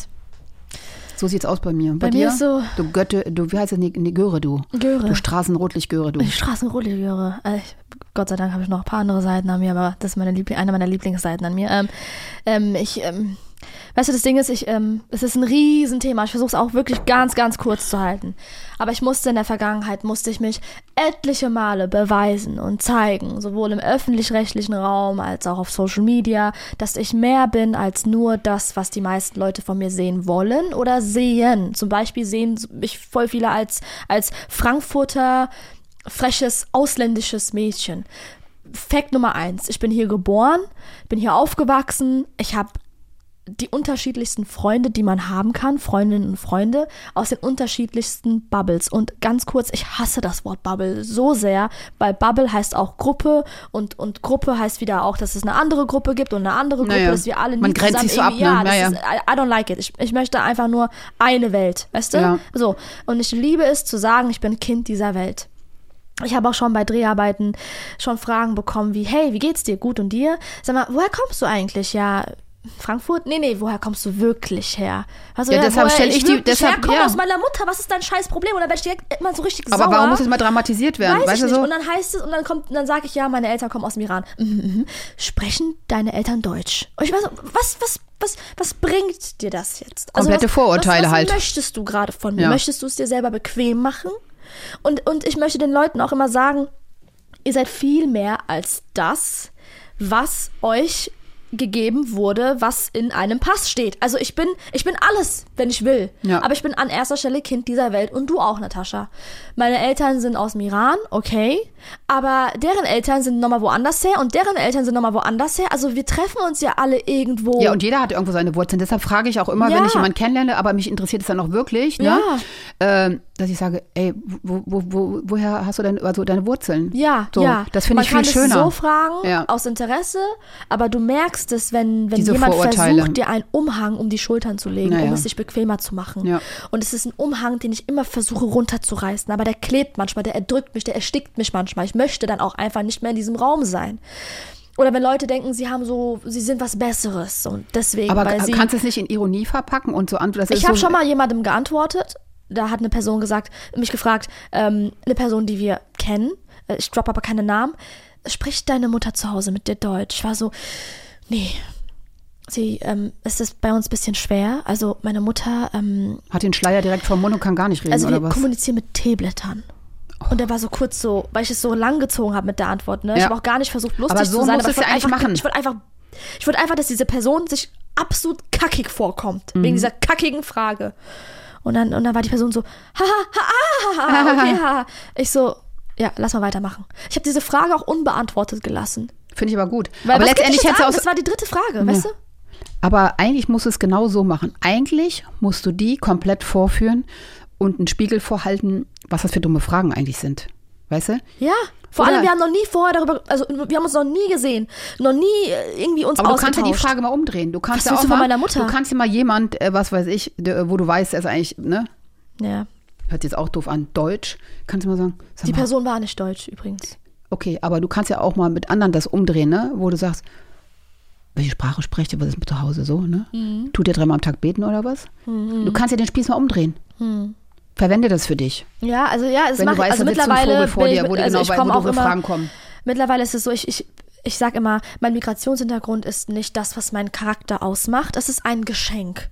So sieht's aus bei mir. Bei, Bei dir? mir ist so- Du Götte, du, wie heißt das? Nee, nee, Göre, du. Göre. Du Straßenrotlichtgöre, du. Die Straßenrolligöre. Also ich- Gott sei Dank habe ich noch ein paar andere Seiten an mir, aber das ist meine Liebling, eine meiner Lieblingsseiten an mir. Ähm, ähm, ich, ähm, weißt du, das Ding ist, ich, ähm, es ist ein Riesenthema. Ich versuche es auch wirklich ganz, ganz kurz zu halten. Aber ich musste in der Vergangenheit, musste ich mich etliche Male beweisen und zeigen, sowohl im öffentlich-rechtlichen Raum als auch auf Social Media, dass ich mehr bin als nur das, was die meisten Leute von mir sehen wollen oder sehen. Zum Beispiel sehen mich voll viele als, als Frankfurter freches ausländisches Mädchen. Fakt Nummer eins: Ich bin hier geboren, bin hier aufgewachsen. Ich habe die unterschiedlichsten Freunde, die man haben kann, Freundinnen und Freunde, aus den unterschiedlichsten Bubbles. Und ganz kurz, ich hasse das Wort Bubble so sehr, weil Bubble heißt auch Gruppe und, und Gruppe heißt wieder auch, dass es eine andere Gruppe gibt und eine andere Gruppe, Naja. dass wir alle Man grenzt zusammen sich so ab, ne? Ja, Naja. ist, I, I don't like it. Ich, ich möchte einfach nur eine Welt, weißt du? Ja. So. Und ich liebe es zu sagen, ich bin Kind dieser Welt. Ich habe auch schon bei Dreharbeiten schon Fragen bekommen wie, hey, wie geht's dir? Gut und dir? Sag mal, woher kommst du eigentlich? Ja, Frankfurt? Nee, nee, woher kommst du wirklich her? Also, Ja, deshalb woher stell ich die- deshalb- herkomme ja. aus meiner Mutter, was ist dein scheiß Problem? Und dann werde ich direkt immer so richtig Aber sauer. warum muss es mal dramatisiert werden? Weiß weißt ich nicht. so? Und dann heißt es, und dann kommt, dann sage ich, ja, meine Eltern kommen aus dem Iran. Mhm, mhm. Sprechen deine Eltern Deutsch? Und ich weiß, was, was, was, was bringt dir das jetzt? Komplette was, Vorurteile was, was halt. möchtest du gerade von mir? Ja. Möchtest du es dir selber bequem machen? Und, und ich möchte den Leuten auch immer sagen, ihr seid viel mehr als das, was euch gegeben wurde, was in einem Pass steht. Also ich bin, ich bin alles, wenn ich will. Ja. Aber ich bin an erster Stelle Kind dieser Welt und du auch, Natascha. Meine Eltern sind aus dem Iran, okay. Aber deren Eltern sind nochmal woanders her und deren Eltern sind nochmal woanders her. Also wir treffen uns ja alle irgendwo. Ja, und jeder hat irgendwo seine Wurzeln. Deshalb frage ich auch immer, Ja. wenn ich jemanden kennenlerne, aber mich interessiert es dann auch wirklich, ne? ähm, dass ich sage, ey, wo, wo, wo, woher hast du denn also deine Wurzeln? Ja, so, ja. Das finde Man ich viel kann schöner. es so fragen, Ja. aus Interesse, aber du merkst es, wenn, wenn Diese jemand Vorurteile. versucht, dir einen Umhang um die Schultern zu legen, Naja. um es sich bequemer zu machen. Ja. Und es ist ein Umhang, den ich immer versuche runterzureißen, aber der klebt manchmal, der erdrückt mich, der erstickt mich manchmal. Ich möchte dann auch einfach nicht mehr in diesem Raum sein. Oder wenn Leute denken, sie haben so, sie sind was Besseres und deswegen, aber weil sie kannst du es nicht in Ironie verpacken und so an? Das ist ich habe so, schon mal jemandem geantwortet. Da hat eine Person gesagt, mich gefragt, ähm, eine Person, die wir kennen, äh, ich droppe aber keine Namen, spricht deine Mutter zu Hause mit dir Deutsch? Ich war so, nee. Sie, ähm, es ist bei uns ein bisschen schwer. Also meine Mutter, ähm, Hat den Schleier direkt vom Mund und kann gar nicht reden, also wir oder was? kommunizieren mit Teeblättern. Und der war so kurz so, weil ich es so lang gezogen habe mit der Antwort. Ne? Ich habe auch gar nicht versucht, lustig Aber so zu sein. musst aber ich wollte ja einfach, machen. Ich wollte einfach, ich wollte einfach, dass diese Person sich absolut kackig vorkommt. Mhm. Wegen dieser kackigen Frage. Und dann, und dann war die Person so, haha, ha, ha, ha, okay, ha. (laughs) Ich so, ja, lass mal weitermachen. Ich habe diese Frage auch unbeantwortet gelassen. Finde ich aber gut. Weil aber letztendlich sagen? aus, Das war die dritte Frage, weißt du? Aber eigentlich musst du es genau so machen. Eigentlich musst du die komplett vorführen und einen Spiegel vorhalten, was das für dumme Fragen eigentlich sind. Weißt du? Ja. Vor Oder- allem, wir haben noch nie vorher darüber, also wir haben uns noch nie gesehen, noch nie äh, irgendwie uns Aber du kannst ja die Frage mal umdrehen. Du kannst Was ja auch mal, meiner Mutter? Du kannst ja mal jemand, äh, was weiß ich, der, wo du weißt, er ist eigentlich, ne? Ja. Hört jetzt auch doof an, Deutsch. Kannst du mal sagen, sag Die mal, Person war nicht deutsch übrigens. Okay, aber du kannst ja auch mal mit anderen das umdrehen, ne? Wo du sagst, welche Sprache sprecht ihr, was ist mit zu Hause so, ne? Mhm. Tut ihr dreimal am Tag beten oder was? Du kannst ja den Spieß mal umdrehen. Verwende das für dich. Ja, also ja, es Wenn macht du weißt, also mittlerweile vor dir, wo du also genau ich weißt, wo immer, Fragen kommen. Mittlerweile ist es so, ich, ich, ich sag immer, mein Migrationshintergrund ist nicht das, was meinen Charakter ausmacht. Es ist ein Geschenk.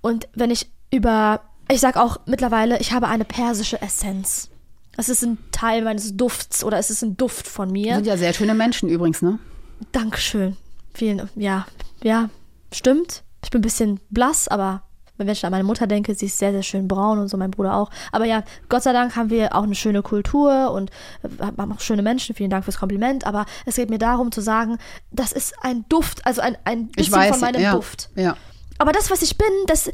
Und wenn ich über, ich sag auch mittlerweile, ich habe eine persische Essenz. Es ist ein Teil meines Dufts oder es ist ein Duft von mir. sind ja sehr schöne Menschen übrigens, ne? Dankeschön. Vielen, ja, ja, stimmt. Ich bin ein bisschen blass, aber wenn ich an meine Mutter denke, sie ist sehr, sehr schön braun und so, mein Bruder auch. Aber ja, Gott sei Dank haben wir auch eine schöne Kultur und äh, haben auch schöne Menschen. Vielen Dank fürs Kompliment. Aber es geht mir darum zu sagen, das ist ein Duft, also ein, ein Ich bisschen weiß, von meinem ja, Duft. ja. Aber das, was ich bin, das.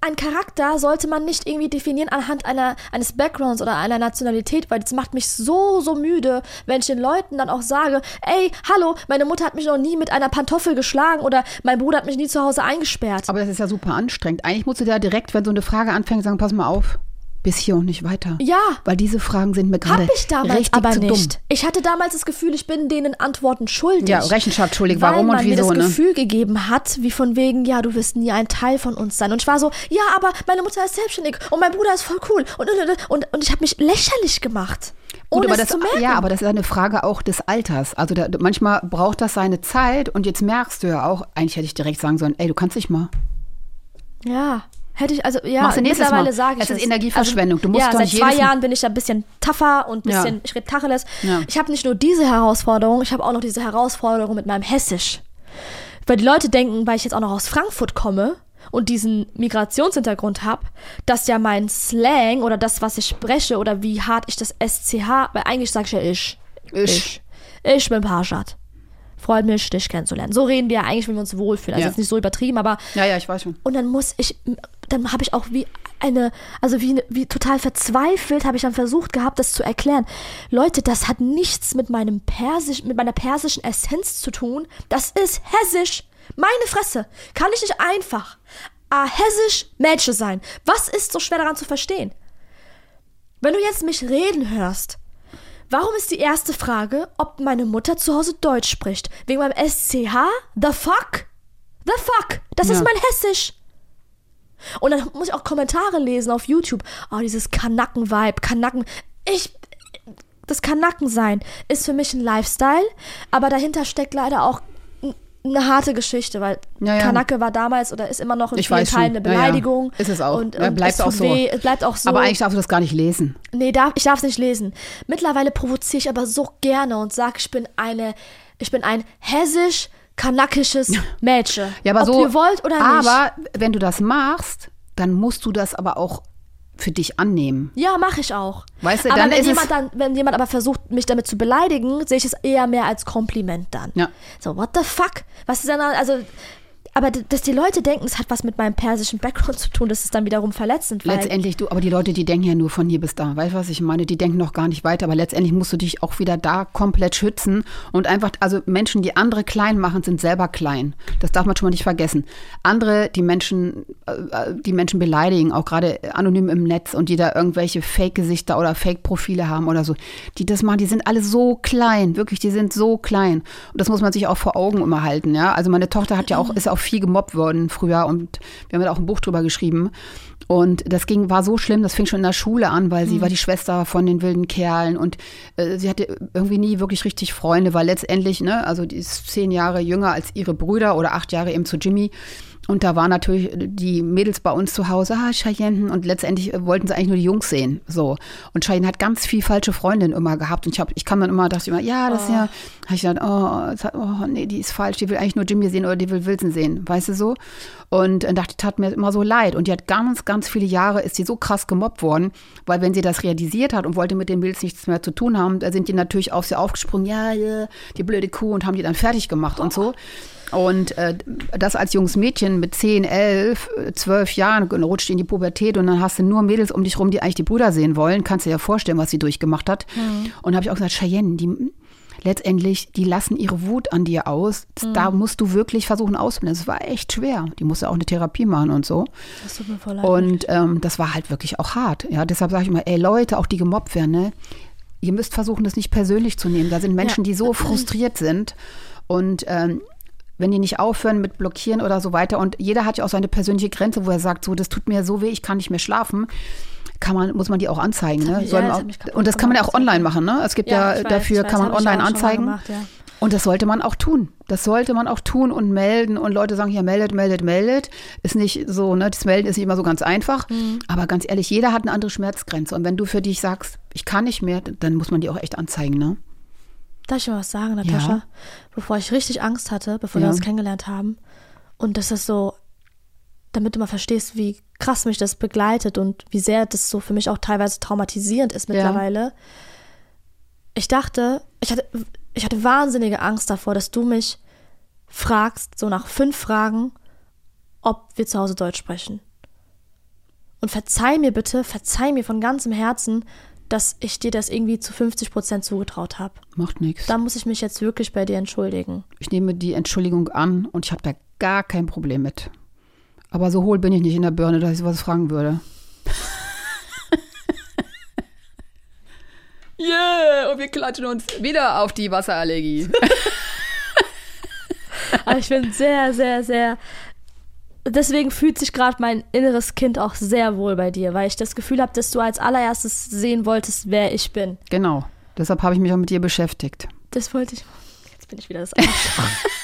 Ein Charakter sollte man nicht irgendwie definieren anhand einer, eines Backgrounds oder einer Nationalität, weil das macht mich so, so müde, wenn ich den Leuten dann auch sage, ey, hallo, meine Mutter hat mich noch nie mit einer Pantoffel geschlagen oder mein Bruder hat mich nie zu Hause eingesperrt. Aber das ist ja super anstrengend. Eigentlich musst du da direkt, wenn so eine Frage anfängt, sagen, pass mal auf, bis hier und nicht weiter. Ja. Weil diese Fragen sind mir gerade ich damals richtig aber zu nicht. dumm. Ich hatte damals das Gefühl, ich bin denen Antworten schuldig. Ja, Rechenschaft schuldig, weil warum man und mir wieso, das ne? Gefühl gegeben hat, wie von wegen, ja, du wirst nie ein Teil von uns sein. Und ich war so, ja, aber meine Mutter ist selbstständig und mein Bruder ist voll cool. Und, und, und, und ich habe mich lächerlich gemacht. Gut, aber das, ja, aber das ist eine Frage auch des Alters. Also da, manchmal braucht das seine Zeit und jetzt merkst du ja auch, eigentlich hätte ich direkt sagen sollen, ey, du kannst dich mal. Ja. Hätte ich, also ja, Machst du nächstes mittlerweile Mal. sage ich Es ist. Energieverschwendung. Du musst ja, doch seit zwei Jahren bin ich da ein bisschen tougher und ein Ja. bisschen, ich rede Tacheles. Ja. Ich habe nicht nur diese Herausforderung, ich habe auch noch diese Herausforderung mit meinem Hessisch. Weil die Leute denken, weil ich jetzt auch noch aus Frankfurt komme und diesen Migrationshintergrund habe, dass ja mein Slang oder das, was ich spreche oder wie hart ich das SCH, weil eigentlich sage ich ja ich. Ich. Ich, ich bin Parschat. Freut mich, dich kennenzulernen. So reden wir eigentlich, wenn wir uns wohlfühlen. Also Ja. jetzt nicht so übertrieben, aber Ja, ja, ich weiß schon. und dann muss ich, dann habe ich auch wie eine, also wie, wie total verzweifelt habe ich dann versucht gehabt, das zu erklären. Leute, das hat nichts mit meinem Persisch, mit meiner persischen Essenz zu tun. Das ist hessisch. Meine Fresse. Kann ich nicht einfach a hessisch Mädchen sein? Was ist so schwer daran zu verstehen? Wenn du jetzt mich reden hörst, warum ist die erste Frage, ob meine Mutter zu Hause Deutsch spricht? Wegen meinem SCH? The fuck? The fuck? Das ist Ja. mein Hessisch. Und dann muss ich auch Kommentare lesen auf YouTube. Oh, dieses Kanacken-Vibe, Kanacken. Ich. Das Kanacken-Sein ist für mich ein Lifestyle, aber dahinter steckt leider auch eine harte Geschichte, weil Ja, ja. Kanacke war damals oder ist immer noch in Ich vielen Teilen eine Ja, ja. Beleidigung. Ist es auch. Und, und bleibt es auch so. Weh, bleibt auch so. Aber eigentlich darfst du das gar nicht lesen. Nee, darf, ich darf es nicht lesen. Mittlerweile provoziere ich aber so gerne und sage, ich bin eine, ich bin ein hessisch kanakisches (laughs) Mädchen. Ja, aber Ob so. ihr wollt oder nicht. Aber wenn du das machst, dann musst du das aber auch für dich annehmen. Ja, mache ich auch. Weißt du, aber dann wenn ist jemand es- dann, wenn jemand aber versucht, mich damit zu beleidigen, sehe ich es eher mehr als Kompliment dann. Ja. So, what the fuck? Was ist denn da, also, aber dass die Leute denken, es hat was mit meinem persischen Background zu tun, das ist dann wiederum verletzend. Letztendlich, du, aber die Leute, die denken ja nur von hier bis da. Weißt du, was ich meine? Die denken noch gar nicht weiter, aber letztendlich musst du dich auch wieder da komplett schützen und einfach, also Menschen, die andere klein machen, sind selber klein. Das darf man schon mal nicht vergessen. Andere, die Menschen, äh, die Menschen beleidigen, auch gerade anonym im Netz und die da irgendwelche Fake-Gesichter oder Fake-Profile haben oder so, die das machen, die sind alle so klein, wirklich, die sind so klein. Und das muss man sich auch vor Augen immer halten, ja. Also meine Tochter hat ja auch, ist auch viel gemobbt worden früher und wir haben ja auch ein Buch drüber geschrieben. Und das ging, war so schlimm, das fing schon in der Schule an, weil sie war die Schwester von den wilden Kerlen und äh, sie hatte irgendwie nie wirklich richtig Freunde, weil letztendlich, ne, also die ist zehn Jahre jünger als ihre Brüder oder acht Jahre eben zu Jimmy. Und da waren natürlich die Mädels bei uns zu Hause, ah, Cheyenne, und letztendlich äh, wollten sie eigentlich nur die Jungs sehen. So. Und Cheyenne hat ganz viel falsche Freundinnen immer gehabt. Und ich hab, ich kam dann immer, dachte ich immer, ja, das ist ja, habe ich gedacht, oh, hat, oh, nee, die ist falsch, die will eigentlich nur Jimmy sehen oder die will Wilson sehen, weißt du so? Und dann dachte, tat mir immer so leid. Und die hat ganz, ganz viele Jahre, ist die so krass gemobbt worden, weil wenn sie das realisiert hat und wollte mit den Mädels nichts mehr zu tun haben, da sind die natürlich auf sie aufgesprungen, ja, ja, die blöde Kuh und haben die dann fertig gemacht und so. Und äh, das als junges Mädchen mit 10, 11, äh, 12 Jahren rutscht in die Pubertät und dann hast du nur Mädels um dich rum, die eigentlich die Brüder sehen wollen. Kannst dir ja vorstellen, was sie durchgemacht hat. Und habe ich auch gesagt, Cheyenne, die letztendlich, die lassen ihre Wut an dir aus. Da musst du wirklich versuchen auszublenden. Das war echt schwer. Die musste auch eine Therapie machen und so. das tut mir voll leid. Und ähm, das war halt wirklich auch hart. Ja, deshalb sage ich immer, ey Leute, auch die gemobbt werden, ne? Ihr müsst versuchen, das nicht persönlich zu nehmen. Da sind Menschen, Ja. die so frustriert sind und ähm, wenn die nicht aufhören mit Blockieren oder so weiter und jeder hat ja auch seine persönliche Grenze, wo er sagt, so, das tut mir so weh, ich kann nicht mehr schlafen, kann man, muss man die auch anzeigen. Ne? ja, das auch, und das kann man ja auch online machen. Ne? Es gibt ja, Ja, weiß, dafür, weiß, kann man online anzeigen. gemacht, ja. Und das sollte man auch tun. Das sollte man auch tun und melden. Und Leute sagen, ja, meldet, meldet, meldet. Ist nicht so, ne? Das Melden ist nicht immer so ganz einfach. Mhm. Aber ganz ehrlich, jeder hat eine andere Schmerzgrenze. Und wenn du für dich sagst, ich kann nicht mehr, dann muss man die auch echt anzeigen, ne? Darf ich mal was sagen, Natascha? Ja. Bevor ich richtig Angst hatte, bevor Ja. wir uns kennengelernt haben. Und das ist so, damit du mal verstehst, wie krass mich das begleitet und wie sehr das so für mich auch teilweise traumatisierend ist Ja. mittlerweile. Ich dachte, ich hatte, ich hatte wahnsinnige Angst davor, dass du mich fragst, so nach fünf Fragen, ob wir zu Hause Deutsch sprechen. Und verzeih mir bitte, verzeih mir von ganzem Herzen, dass ich dir das irgendwie zu 50 Prozent zugetraut habe. Macht nichts. Da muss ich mich jetzt wirklich bei dir entschuldigen. Ich nehme die Entschuldigung an und ich habe da gar kein Problem mit. Aber so hohl bin ich nicht in der Birne, dass ich sowas fragen würde. (laughs) Yeah, und wir klatschen uns wieder auf die Wasserallergie. (laughs) Aber ich bin sehr, sehr, sehr. Deswegen fühlt sich gerade mein inneres Kind auch sehr wohl bei dir, weil ich das Gefühl habe, dass du als allererstes sehen wolltest, wer ich bin. genau. Deshalb habe ich mich auch mit dir beschäftigt. Das wollte ich. Jetzt bin ich wieder das Arsch. (laughs)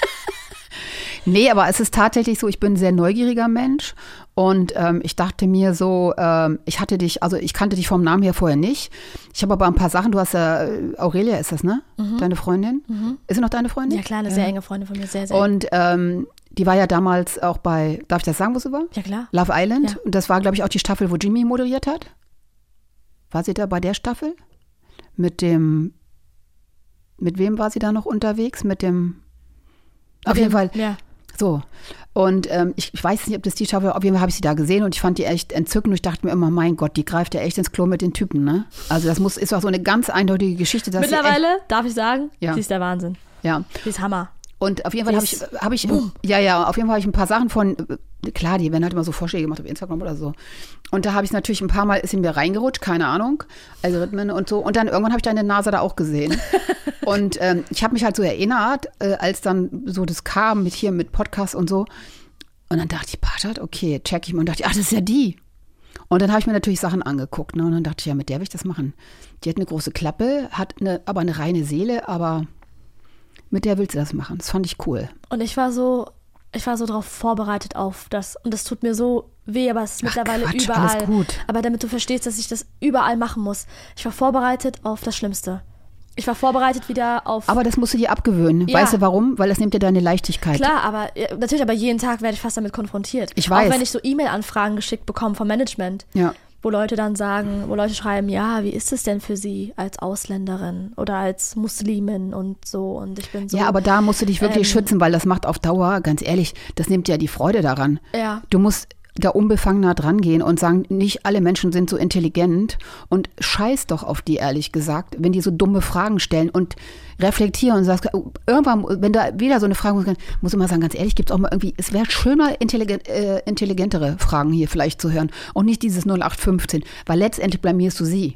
Nee, aber es ist tatsächlich so, ich bin ein sehr neugieriger Mensch und ähm, ich dachte mir so, ähm, ich hatte dich, also ich kannte dich vom Namen her vorher nicht. Ich habe aber ein paar Sachen, du hast ja, äh, Aurelia ist das, ne? Deine Freundin? Ist sie noch deine Freundin? ja, klar, eine sehr enge Freundin von mir, sehr, sehr. Und ähm, die war ja damals auch bei, darf ich das sagen, wo sie war? ja, klar. Love Island. Ja. Und das war, glaube ich, auch die Staffel, wo Jimmy moderiert hat. War sie da bei der Staffel? Mit dem, mit wem war sie da noch unterwegs? Mit dem, Auf jeden Fall. Ja. So. Und ähm, ich, ich weiß nicht, ob das die Staffel, auf jeden Fall habe ich sie da gesehen und ich fand die echt entzückend und ich dachte mir immer, mein Gott, die greift ja echt ins Klo mit den Typen, ne? Also das muss, ist auch so eine ganz eindeutige Geschichte. Dass Mittlerweile, darf ich sagen, Ja. sie ist der Wahnsinn. Echt, ja. Sie ist Hammer. Und auf jeden Fall habe ich, hab ich, ja, ja, auf jeden Fall habe ich ein paar Sachen von, klar, die werden halt immer so Vorschläge gemacht auf Instagram oder so. Und da habe ich natürlich ein paar Mal, ist in mir reingerutscht, keine Ahnung, Algorithmen und so. Und dann irgendwann habe ich deine Nase da auch gesehen. (laughs) und ähm, ich habe mich halt so erinnert, äh, als dann so das kam mit hier, mit Podcast und so. Und dann dachte ich, Patat, okay, check ich mal und dachte, ach, das ist ja die. Und dann habe ich mir natürlich Sachen angeguckt. Ne? Und dann dachte ich, ja, mit der will ich das machen. Die hat eine große Klappe, hat eine, aber eine reine Seele, aber mit der willst du das machen. Das fand ich cool. Und ich war so, ich war so darauf vorbereitet auf das. Und das tut mir so weh, aber es ist Ach, mittlerweile Quatsch, überall. Aber damit du verstehst, dass ich das überall machen muss. Ich war vorbereitet auf das Schlimmste. Ich war vorbereitet wieder auf. Aber das musst du dir abgewöhnen. Ja. Weißt du warum? Weil das nimmt dir deine Leichtigkeit. Klar, aber natürlich, aber jeden Tag werde ich fast damit konfrontiert. Ich weiß. Auch wenn ich so E-Mail-Anfragen geschickt bekomme vom Management, Ja. Wo Leute dann sagen, wo Leute schreiben, ja, wie ist es denn für Sie als Ausländerin oder als Muslimin und so und ich bin so. Ja, aber da musst du dich wirklich Ähm. schützen, weil das macht auf Dauer, ganz ehrlich, das nimmt ja die Freude daran. Ja. Du musst da unbefangener dran gehen und sagen, nicht alle Menschen sind so intelligent und scheiß doch auf die, ehrlich gesagt, wenn die so dumme Fragen stellen und reflektieren und sagst, irgendwann, wenn da wieder so eine Frage muss, muss ich immer sagen, ganz ehrlich, gibt es auch mal irgendwie, es wäre schöner, intelligent, äh, intelligentere Fragen hier vielleicht zu hören und nicht dieses 0815, weil letztendlich blamierst du sie.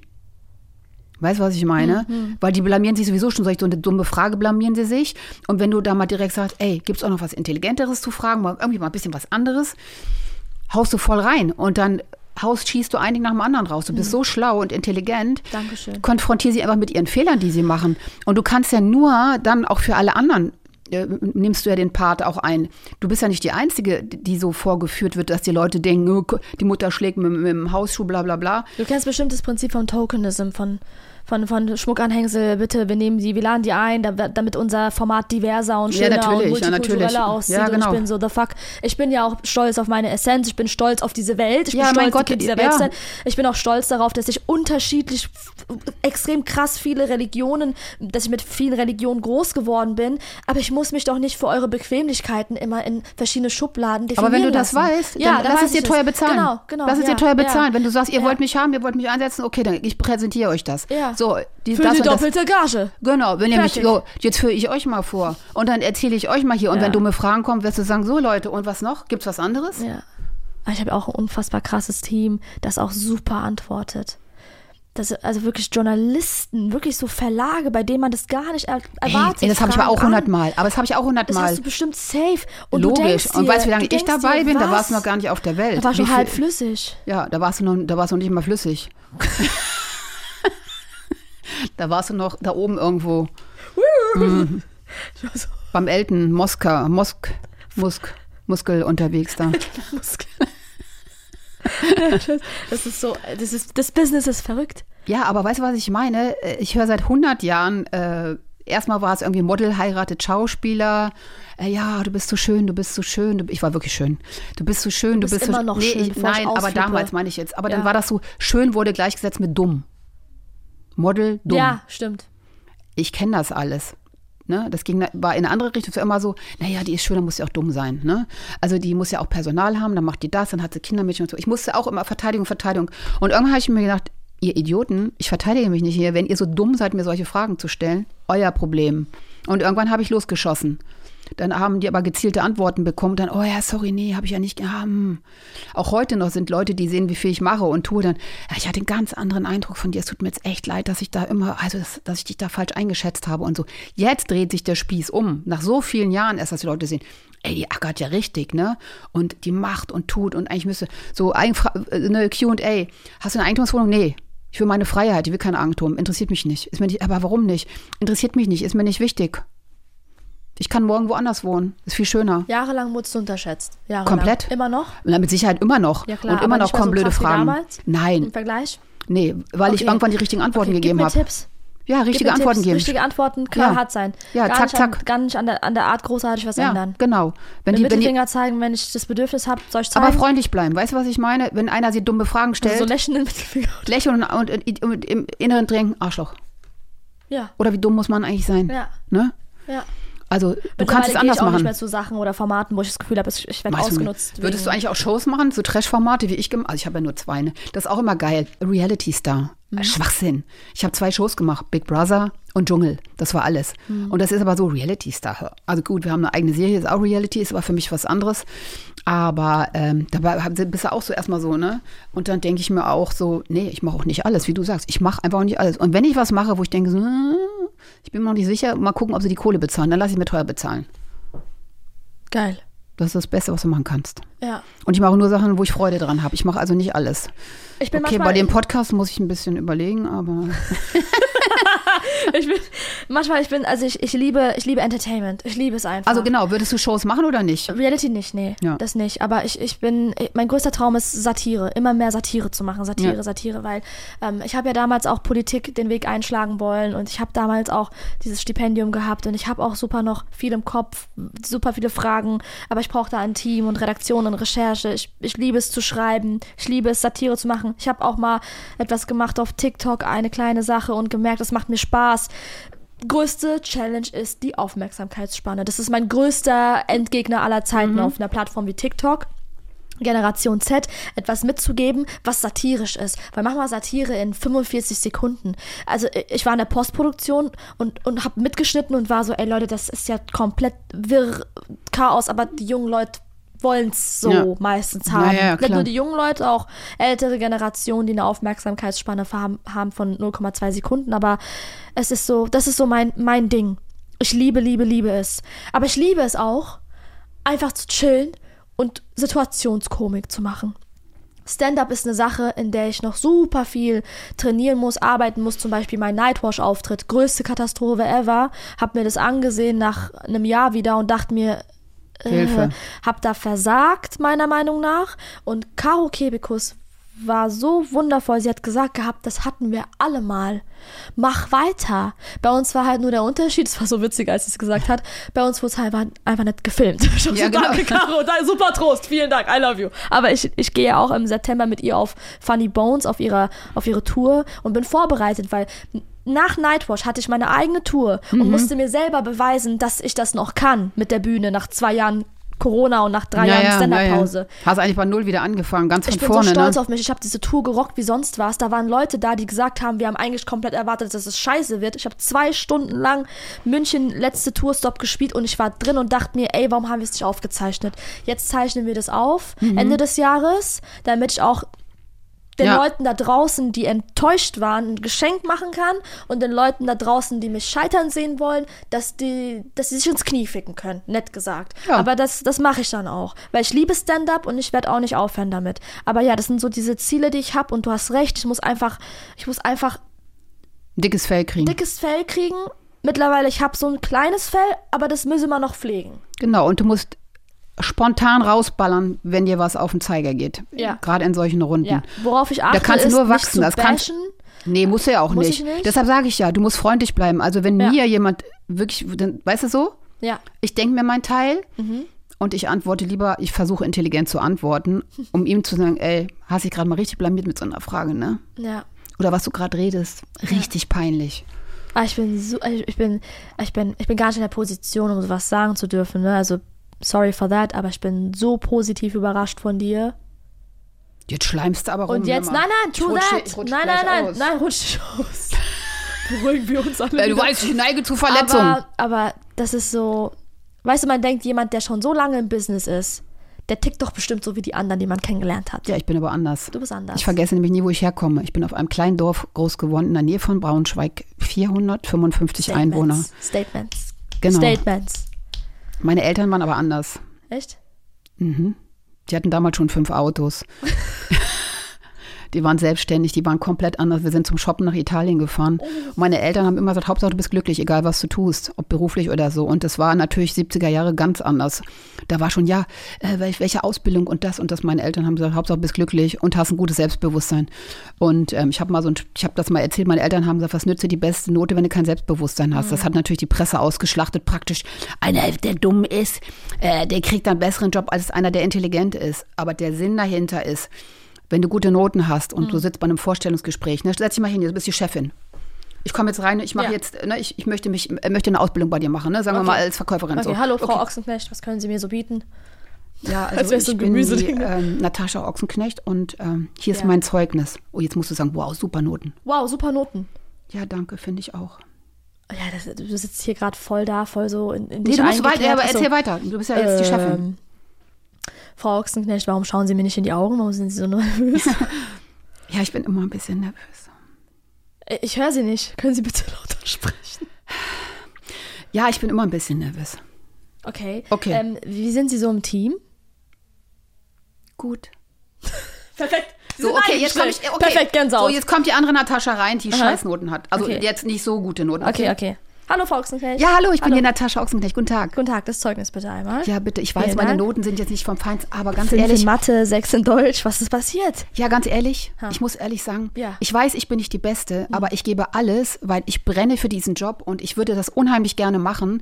Weißt du, was ich meine? Weil die blamieren sich sowieso schon, solch so eine dumme Frage blamieren sie sich. Und wenn du da mal direkt sagst, ey, gibt's auch noch was Intelligenteres zu fragen, mal irgendwie mal ein bisschen was anderes, haust du voll rein und dann haust, schießt du einigen nach dem anderen raus. Du bist so schlau und intelligent. Dankeschön. Konfrontier sie einfach mit ihren Fehlern, die sie machen. Und du kannst ja nur dann auch für alle anderen äh, nimmst du ja den Part auch ein. Du bist ja nicht die Einzige, die so vorgeführt wird, dass die Leute denken, oh, die Mutter schlägt mit, mit dem Hausschuh, bla bla bla. Du kennst bestimmt das Prinzip von Tokenism, von, von, von Schmuckanhängsel, bitte, wir nehmen die, wir laden die ein, da- damit unser Format diverser und Ja, schöner natürlich, und ja, multikultureller natürlich. aussieht. Ja, genau. Und ich bin so, the fuck. Ich bin ja auch stolz auf meine Essenz, ich bin stolz auf diese Welt, ich Ja, bin stolz, dieser ja. Welt sein. Ich bin auch stolz darauf, dass ich unterschiedlich, extrem krass viele Religionen, dass ich mit vielen Religionen groß geworden bin, aber ich muss mich doch nicht für eure Bequemlichkeiten immer in verschiedene Schubladen definieren Aber wenn du das lassen. weißt, ja, dann lass es dir teuer bezahlen. Genau, genau. Lass es ja, dir teuer bezahlen. Ja. Wenn du sagst, ihr Ja. wollt mich haben, ihr wollt mich einsetzen, okay, dann ich präsentiere euch das. Ja. So, die, Für das die und das. doppelte Gage. Genau, wenn ihr mich, Fertig. so, jetzt führe ich euch mal vor. Und dann erzähle ich euch mal hier. Und Ja. wenn dumme Fragen kommen, wirst du sagen, so Leute, und was noch? Gibt's was anderes? Ja. Aber ich habe auch ein unfassbar krasses Team, das auch super antwortet. Das, also wirklich Journalisten, wirklich so Verlage, bei denen man das gar nicht er erwartet. ey, das habe ich aber auch hundertmal. Aber das habe ich auch Das hundertmal. hast du bestimmt safe. Und Du Logisch. dir, und weißt du, wie lange du ich dabei dir, bin? Da was? warst du noch gar nicht auf der Welt. Da war schon Wie halb flüssig. Ja, da warst du noch, da warst du nicht mal flüssig. (laughs) da warst du noch da oben irgendwo. Mhm. (laughs) Beim Elten, Moska, Mosk, Musk, Muskel unterwegs da. (laughs) Das ist so, das ist, das Business ist verrückt. Ja, aber weißt du, was ich meine? Ich höre seit 100 Jahren, äh, erstmal war es irgendwie Model, heiratet Schauspieler. Äh, ja, du bist so schön, du bist so schön. Du, ich war wirklich schön. Du bist so schön, du, bist bist so immer noch schön, Ich, nein, aber damals meine ich jetzt. Aber dann Ja. war das so, schön wurde gleichgesetzt mit dumm. Model, dumm. Ja, stimmt. Ich kenne das alles. Ne? Das ging, war in eine andere Richtung. Es war immer so, naja, die ist schön, dann muss sie auch dumm sein. Ne? Also die muss ja auch Personal haben, dann macht die das, dann hat sie Kindermädchen und so. Ich musste auch immer Verteidigung, Verteidigung. Und irgendwann habe ich mir gedacht, ihr Idioten, ich verteidige mich nicht hier. Wenn ihr so dumm seid, mir solche Fragen zu stellen, euer Problem. Und irgendwann habe ich losgeschossen. Dann haben die aber gezielte Antworten bekommen. Dann, oh ja, sorry, nee, habe ich ja nicht. Ja, hm. Auch heute noch sind Leute, die sehen, wie viel ich mache und tue. Dann, ja, ich hatte einen ganz anderen Eindruck von dir. Es tut mir jetzt echt leid, dass ich da immer, also dass, dass ich dich da falsch eingeschätzt habe und so. Jetzt dreht sich der Spieß um. Nach so vielen Jahren erst, dass die Leute sehen, ey, die ackert ja richtig, ne? Und die macht und tut und eigentlich müsste so ein, Fra- äh, eine Q&A. Hast du eine Eigentumswohnung? Nee. Ich will meine Freiheit, ich will kein Eigentum. Interessiert mich nicht. Ist mir nicht. Aber warum nicht? Interessiert mich nicht, ist mir nicht wichtig. Ich kann morgen woanders wohnen. Ist viel schöner. Jahrelang wurdest du unterschätzt. Jahrelang. Komplett? Immer noch? Na, mit Sicherheit immer noch. Ja, klar. und immer noch kommen so blöde Fragen. Damals, Nein, Im Vergleich? nee, weil ich Okay. irgendwann die richtigen Antworten okay, gegeben habe. Tipps. Ja, richtige Antworten Tipps. geben. Richtige Antworten, klar Ja. hart sein. Ja, gar zack, nicht zack. An, gar nicht an der, an der Art großartig was ja, ändern. genau. Wenn Den die, wenn die, Mittelfinger zeigen, wenn ich das Bedürfnis habe, soll ich zeigen. aber freundlich bleiben. Weißt du, was ich meine? Wenn einer sie dumme Fragen stellt, also so lächelnden Mittelfinger. lächeln und, und, und im Inneren drängen, Arschloch. Ja, Oder wie dumm muss man eigentlich sein? ja, Ne? ja. Also du kannst es anders ich auch nicht mehr zu Sachen oder Formaten, wo ich das Gefühl habe, ich ich werde ausgenutzt. Würdest du eigentlich auch Shows machen, so Trash-Formate wie ich gemacht? Also ich habe ja nur zwei, ne? Das ist auch immer geil. Reality Star. Mhm. Schwachsinn. Ich habe zwei Shows gemacht, Big Brother und Dschungel. Das war alles. Mhm. Und das ist aber so Reality Star. Also gut, wir haben eine eigene Serie, ist auch Reality, ist aber für mich was anderes. Aber ähm, dabei bist du auch so erstmal so, ne? Und dann denke ich mir auch so, nee, ich mache auch nicht alles, wie du sagst. Ich mache einfach auch nicht alles. Und wenn ich was mache, wo ich denke, so, ich bin mir noch nicht sicher, mal gucken, ob sie die Kohle bezahlen, dann lasse ich mir teuer bezahlen. Geil. Das ist das Beste, was du machen kannst. Ja. Und ich mache nur Sachen, wo ich Freude dran habe. Ich mache also nicht alles. Ich bin Okay, bei dem Podcast muss ich ein bisschen überlegen, aber (laughs) ich bin, manchmal, ich bin, also ich, ich liebe, ich liebe Entertainment. Ich liebe es einfach. also genau, würdest du Shows machen oder nicht? Reality nicht, nee, Ja. das nicht. Aber ich, ich bin, mein größter Traum ist Satire, immer mehr Satire zu machen, Satire, Ja. Satire, weil ähm, ich habe ja damals auch Politik den Weg einschlagen wollen und ich habe damals auch dieses Stipendium gehabt und ich habe auch super noch viel im Kopf, super viele Fragen, aber ich brauche da ein Team und Redaktion und Recherche. Ich, ich liebe es zu schreiben, ich liebe es Satire zu machen. Ich habe auch mal etwas gemacht auf TikTok, eine kleine Sache und gemerkt, es macht mir Spaß größte Challenge ist die Aufmerksamkeitsspanne. Das ist mein größter Endgegner aller Zeiten auf einer Plattform wie TikTok. Generation Z etwas mitzugeben, was satirisch ist. Weil manchmal Satire in 45 Sekunden. Also ich war in der Postproduktion und, und habe mitgeschnitten und war so, ey Leute, das ist ja komplett wirr Chaos, aber die jungen Leute wollen es so Ja. meistens haben. Ja, ja, Nicht nur die jungen Leute, auch ältere Generationen, die eine Aufmerksamkeitsspanne haben, haben von 0,2 Sekunden. Aber es ist so, das ist so mein, mein Ding. Ich liebe, liebe, liebe es. Aber ich liebe es auch, einfach zu chillen und Situationskomik zu machen. Stand-up ist eine Sache, in der ich noch super viel trainieren muss, arbeiten muss. Zum Beispiel mein Nightwash-Auftritt, größte Katastrophe ever. Hab mir das angesehen nach einem Jahr wieder und dachte mir, Hilfe. äh, hab da versagt, meiner Meinung nach. Und Caro Kebekus war so wundervoll. Sie hat gesagt gehabt, das hatten wir alle mal. Mach weiter. Bei uns war halt nur der Unterschied, es war so witzig, als sie es gesagt hat, bei uns wurde es halt einfach, einfach nicht gefilmt. (laughs) Ja, so, genau. danke, Caro, super Trost, vielen Dank, I love you. Aber ich, ich gehe auch im September mit ihr auf Funny Bones, auf ihrer, auf ihre Tour und bin vorbereitet, weil nach Nightwatch hatte ich meine eigene Tour Mhm. und musste mir selber beweisen, dass ich das noch kann mit der Bühne nach zwei Jahren Corona und nach drei Ja, Jahren ja, Stand-Up-Pause. ja. Hast eigentlich bei Null wieder angefangen, ganz von Ich bin vorne, so stolz ne? auf mich. Ich habe diese Tour gerockt wie sonst was. Da waren Leute da, die gesagt haben, wir haben eigentlich komplett erwartet, dass es scheiße wird. Ich habe zwei Stunden lang München letzte Tourstop gespielt und ich war drin und dachte mir, ey, warum haben wir es nicht aufgezeichnet? Jetzt zeichnen wir das auf, Mhm. Ende des Jahres, damit ich auch den Ja. Leuten da draußen, die enttäuscht waren, ein Geschenk machen kann und den Leuten da draußen, die mich scheitern sehen wollen, dass die, dass sie sich ins Knie ficken können, nett gesagt. Ja. Aber das, das mache ich dann auch, weil ich liebe Stand-up und ich werde auch nicht aufhören damit. Aber ja, das sind so diese Ziele, die ich habe und du hast recht, ich muss einfach, ich muss einfach Dickes Fell kriegen. dickes Fell kriegen. Mittlerweile, ich habe so ein kleines Fell, aber das müssen wir noch pflegen. Genau, und du musst spontan rausballern, wenn dir was auf den Zeiger geht. Ja. Gerade in solchen Runden. Ja. Worauf ich achte, Da kannst du nur nicht wachsen. zu Das kannst, bashen. nee, muss ja auch nicht. ich nicht? Deshalb sage ich ja, du musst freundlich bleiben. Also wenn Ja. mir jemand wirklich, dann- weißt du so, Ja, ich denke mir mein Teil Mhm. und ich antworte lieber, ich versuche intelligent zu antworten, um ihm zu sagen, ey, hast dich gerade mal richtig blamiert mit so einer Frage, ne? ja. Oder was du gerade redest, richtig peinlich. Ah, ich bin so, ich ich bin, ich bin, ich bin gar nicht in der Position, um sowas sagen zu dürfen. Ne? Also sorry for that, aber ich bin so positiv überrascht von dir. Jetzt schleimst du aber rum. Und jetzt, nein, nein, that. ich rutsche Nein, nein, nein, aus. nein, rutsch dich aus. (laughs) Beruhigen wir uns alle. Äh, du wieder. weißt, ich neige zu Verletzungen. aber, aber das ist so, weißt du, man denkt, jemand, der schon so lange im Business ist, der tickt doch bestimmt so wie die anderen, die man kennengelernt hat. ja, ich bin aber anders. Du bist anders. Ich vergesse nämlich nie, wo ich herkomme. Ich bin auf einem kleinen Dorf groß geworden, in der Nähe von Braunschweig. 455 Einwohner. Statements. Genau. Statements. Meine Eltern waren aber anders. Echt? Die hatten damals schon fünf Autos. (laughs) Die waren selbstständig, die waren komplett anders. Wir sind zum Shoppen nach Italien gefahren. Und meine Eltern haben immer gesagt, Hauptsache du bist glücklich, egal was du tust, ob beruflich oder so. Und das war natürlich 70er Jahre ganz anders. Da war schon, ja, äh, welch- welche Ausbildung und das und das. Meine Eltern haben gesagt, Hauptsache du bist glücklich und hast ein gutes Selbstbewusstsein. Und ähm, ich habe mal so, ein, ich habe das mal erzählt, meine Eltern haben gesagt, was nützt dir die beste Note, wenn du kein Selbstbewusstsein hast? Das hat natürlich die Presse ausgeschlachtet, praktisch. Einer, der dumm ist, äh, der kriegt dann einen besseren Job als einer, der intelligent ist. Aber der Sinn dahinter ist, wenn du gute Noten hast und du sitzt bei einem Vorstellungsgespräch, ne, setz dich mal hin, du bist die Chefin. ich komme jetzt rein, ich mache Ja. jetzt, ne, ich, ich möchte mich, äh, möchte eine Ausbildung bei dir machen, ne? Sagen wir Okay. mal als Verkäuferin. Okay, so. hallo Frau Okay. Ochsenknecht, was können Sie mir so bieten? Ja, (laughs) Als also wär's ich so ein bin die, ähm, Natascha Ochsenknecht und ähm, hier ist Ja. mein Zeugnis. Oh, jetzt musst du sagen, wow, super Noten. Wow, super Noten. Ja, danke, finde ich auch. Ja, das, du sitzt hier gerade voll da, voll so in, in Nee, dich du musst weiter, aber erzähl weiter. Du bist ja jetzt die Chefin. Frau Ochsenknecht, warum schauen Sie mir nicht in die Augen? Warum sind Sie so nervös? (laughs) Ja, ich bin immer ein bisschen nervös. ich höre Sie nicht. Können Sie bitte lauter sprechen? Ja, ich bin immer ein bisschen nervös. Okay. Okay. Ähm, wie sind Sie so im Team? Gut. (laughs) Perfekt. So, okay, jetzt ich. Okay. Perfekt, Gänsehaut. So, jetzt kommt die andere Natascha rein, die Aha. Scheißnoten hat. Also Okay. jetzt nicht so gute Noten. okay, okay. Hallo, Frau Ochsenknecht. Ja, hallo, ich bin Hallo. hier Natascha Ochsenknecht. Guten Tag. Guten Tag, das Zeugnis bitte einmal. Ja, bitte, ich weiß, Vielen meine Dank. Noten sind jetzt nicht vom Feinsten, aber ganz Fünf ehrlich, in Mathe, sechs in Deutsch. Was ist passiert? ja, ganz ehrlich, Ha. ich muss ehrlich sagen, Ja. Mhm. ich weiß, ich bin nicht die Beste, aber ich gebe alles, weil ich brenne für diesen Job und ich würde das unheimlich gerne machen,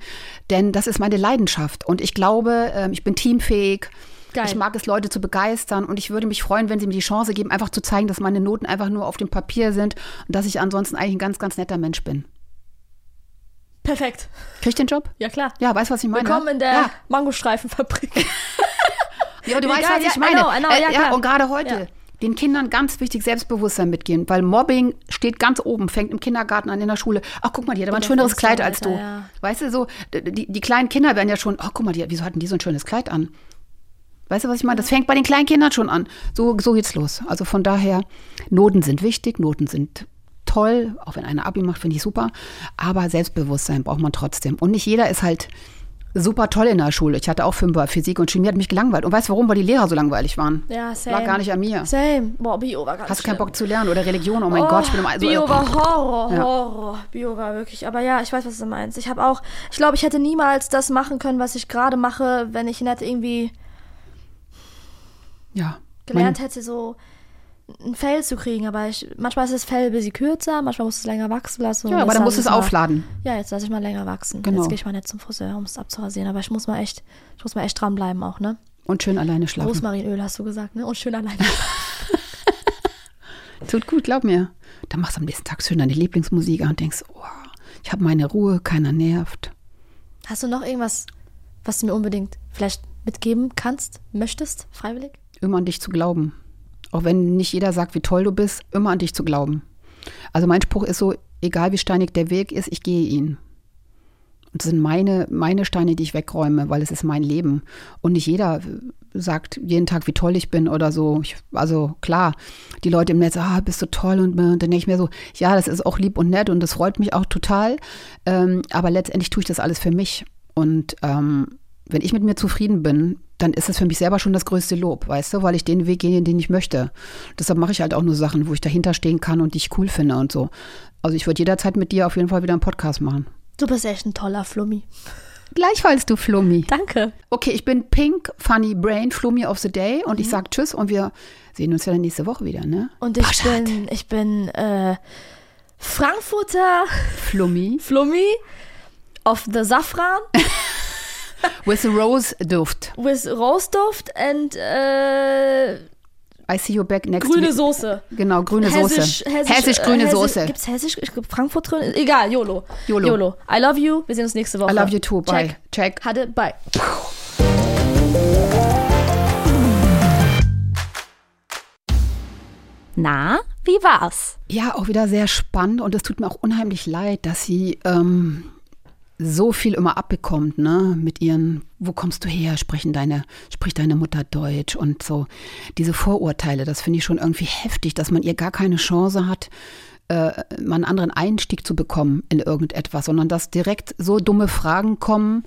denn das ist meine Leidenschaft und ich glaube, ähm, ich bin teamfähig. Geil. Ich mag es, Leute zu begeistern und ich würde mich freuen, wenn sie mir die Chance geben, einfach zu zeigen, dass meine Noten einfach nur auf dem Papier sind und dass ich ansonsten eigentlich ein ganz, ganz netter Mensch bin. Perfekt. Krieg ich den Job? Ja, klar. Ja, weißt du, was ich meine? Willkommen in der Ja. Mangostreifenfabrik. (laughs) Ja, du Egal, weißt, was ja, ich I meine. know, I know, ja, ja, und gerade heute. Den Kindern ganz wichtig Selbstbewusstsein mitgehen, weil Mobbing steht ganz oben, fängt im Kindergarten an, in der Schule. Ach, guck mal, die hat aber ein schöneres Kleid als du. ja. Weißt du, so, die, die kleinen Kinder werden ja schon, ach, guck mal, die, wieso hatten die so ein schönes Kleid an? Weißt du, was ich meine? Das fängt bei den kleinen Kindern schon an. So, so geht's los. Also von daher, Noten sind wichtig, Noten sind toll, auch wenn einer Abi macht, finde ich super. Aber Selbstbewusstsein braucht man trotzdem. Und nicht jeder ist halt super toll in der Schule. Ich hatte auch Fünfer, Physik und Chemie hat mich gelangweilt. Und weißt du warum? Weil die Lehrer so langweilig waren. Ja, same. Lag gar nicht an mir. Same. Boah, Bio war ganz Hast du keinen. Bock zu lernen oder Religion? Oh mein Gott, ich bin immer so. Bio war Horror, Ja. Horror. Bio war wirklich. Aber ja, ich weiß, was du meinst. Ich habe auch, ich glaube, ich hätte niemals das machen können, was ich gerade mache, wenn ich nicht irgendwie ja. gelernt hätte, so ein Fell zu kriegen. Aber ich, manchmal ist das Fell ein bisschen kürzer, manchmal muss es länger wachsen lassen. ja, aber dann musst du lass es ich mal- aufladen. Ja, jetzt lasse ich mal länger wachsen. Genau. Jetzt gehe ich mal nicht zum Friseur, um es abzurasieren. Aber ich muss mal echt, ich muss mal echt dranbleiben auch, ne? Und schön alleine schlafen. Rosmarinöl hast du gesagt, ne? Und schön alleine. (laughs) (laughs) Tut gut, glaub mir. Dann machst du am nächsten Tag schön deine Lieblingsmusik an und denkst, oh, ich habe meine Ruhe, keiner nervt. Hast du noch irgendwas, was du mir unbedingt vielleicht mitgeben kannst, möchtest, freiwillig? Immer an dich zu glauben. Auch wenn nicht jeder sagt, wie toll du bist, immer an dich zu glauben. Also mein Spruch ist so, egal wie steinig der Weg ist, ich gehe ihn. Und das sind meine, meine Steine, die ich wegräume, weil es ist mein Leben. Und nicht jeder sagt jeden Tag, wie toll ich bin oder so. Ich, also klar, die Leute im Netz, ah, bist du toll und, und dann denke ich mir so, ja, das ist auch lieb und nett und das freut mich auch total. Ähm, aber letztendlich tue ich das alles für mich. Und ähm, wenn ich mit mir zufrieden bin, dann ist das für mich selber schon das größte Lob, weißt du, weil ich den Weg gehe, den ich möchte. Deshalb mache ich halt auch nur Sachen, wo ich dahinter stehen kann und die ich cool finde und so. Also ich würde jederzeit mit dir auf jeden Fall wieder einen Podcast machen. Du bist echt ein toller Flummi. Gleichfalls, du Flummi. Danke. Okay, ich bin Pink Funny Brain, Flummi of the Day und Mhm. ich sag Tschüss und wir sehen uns ja dann nächste Woche wieder, ne? Und ich Paschat. bin, ich bin äh, Frankfurter Flummi Flummi of the Safran (laughs) with Rose Duft. with Roastduft and äh, I see you back next grüne. Soße. Genau, grüne Hessisch, Soße. hessisch, Hessisch grüne äh, Soße. Gibt es Hessisch? Ich glaub, Frankfurt drin? Egal, YOLO. YOLO. YOLO. I love you. Wir sehen uns nächste Woche. I love you too. Bye. Check. Check. Hatte, bye. Na, wie war's? Ja, auch wieder sehr spannend und es tut mir auch unheimlich leid, dass sie ähm, so viel immer abbekommt, ne? Mit ihren, wo kommst du her? Sprechen deine, spricht deine Mutter Deutsch und so. Diese Vorurteile, das finde ich schon irgendwie heftig, dass man ihr gar keine Chance hat, äh, mal einen anderen Einstieg zu bekommen in irgendetwas, sondern dass direkt so dumme Fragen kommen,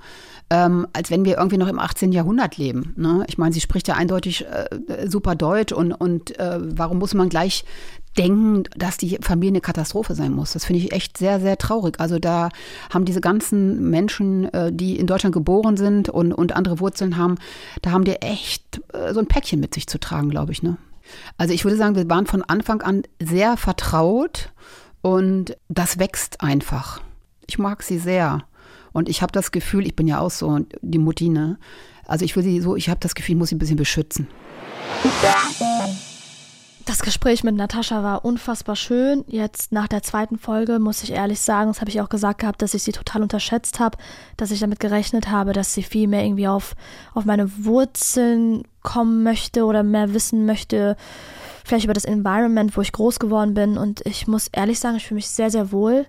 ähm, als wenn wir irgendwie noch im 18. Jahrhundert leben. Ne? Ich meine, sie spricht ja eindeutig äh, super Deutsch und, und äh, warum muss man gleich denken, dass die Familie eine Katastrophe sein muss? Das finde ich echt sehr, sehr traurig. Also da haben diese ganzen Menschen, äh, die in Deutschland geboren sind und, und andere Wurzeln haben, da haben die echt äh, so ein Päckchen mit sich zu tragen, glaube ich. Ne? Also ich würde sagen, wir waren von Anfang an sehr vertraut und das wächst einfach. Ich mag sie sehr. Und ich habe das Gefühl, ich bin ja auch so die Mutti, ne? Also ich will sie so, ich habe das Gefühl, ich muss sie ein bisschen beschützen. Das Gespräch mit Natascha war unfassbar schön. Jetzt nach der zweiten Folge muss ich ehrlich sagen, das habe ich auch gesagt gehabt, dass ich sie total unterschätzt habe, dass ich damit gerechnet habe, dass sie viel mehr irgendwie auf, auf meine Wurzeln kommen möchte oder mehr wissen möchte, vielleicht über das Environment, wo ich groß geworden bin. Und ich muss ehrlich sagen, ich fühle mich sehr, sehr wohl.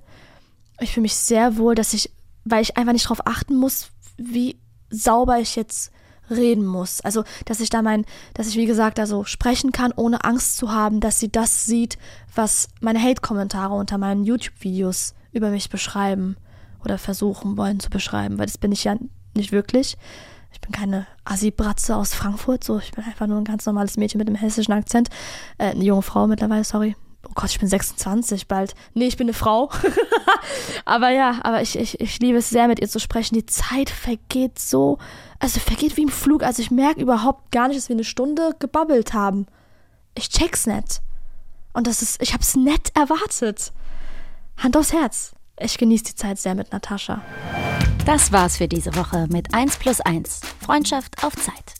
Ich fühle mich sehr wohl, dass ich, weil ich einfach nicht darauf achten muss, wie sauber ich jetzt reden muss. Also, dass ich da mein, dass ich wie gesagt da so sprechen kann, ohne Angst zu haben, dass sie das sieht, was meine Hate-Kommentare unter meinen YouTube-Videos über mich beschreiben oder versuchen wollen zu beschreiben, weil das bin ich ja nicht wirklich. Ich bin keine Assi-Bratze aus Frankfurt, so ich bin einfach nur ein ganz normales Mädchen mit einem hessischen Akzent. Äh, eine junge Frau mittlerweile, sorry. Oh Gott, ich bin 26 bald. Nee, ich bin eine Frau. (laughs) aber ja, aber ich, ich, ich liebe es sehr, mit ihr zu sprechen. Die Zeit vergeht so also vergeht wie im Flug. Also ich merke überhaupt gar nicht, dass wir eine Stunde gebabbelt haben. Ich check's nicht. Und das ist, ich hab's nett erwartet. Hand aufs Herz. Ich genieße die Zeit sehr mit Natascha. Das war's für diese Woche mit 1 plus 1. Freundschaft auf Zeit.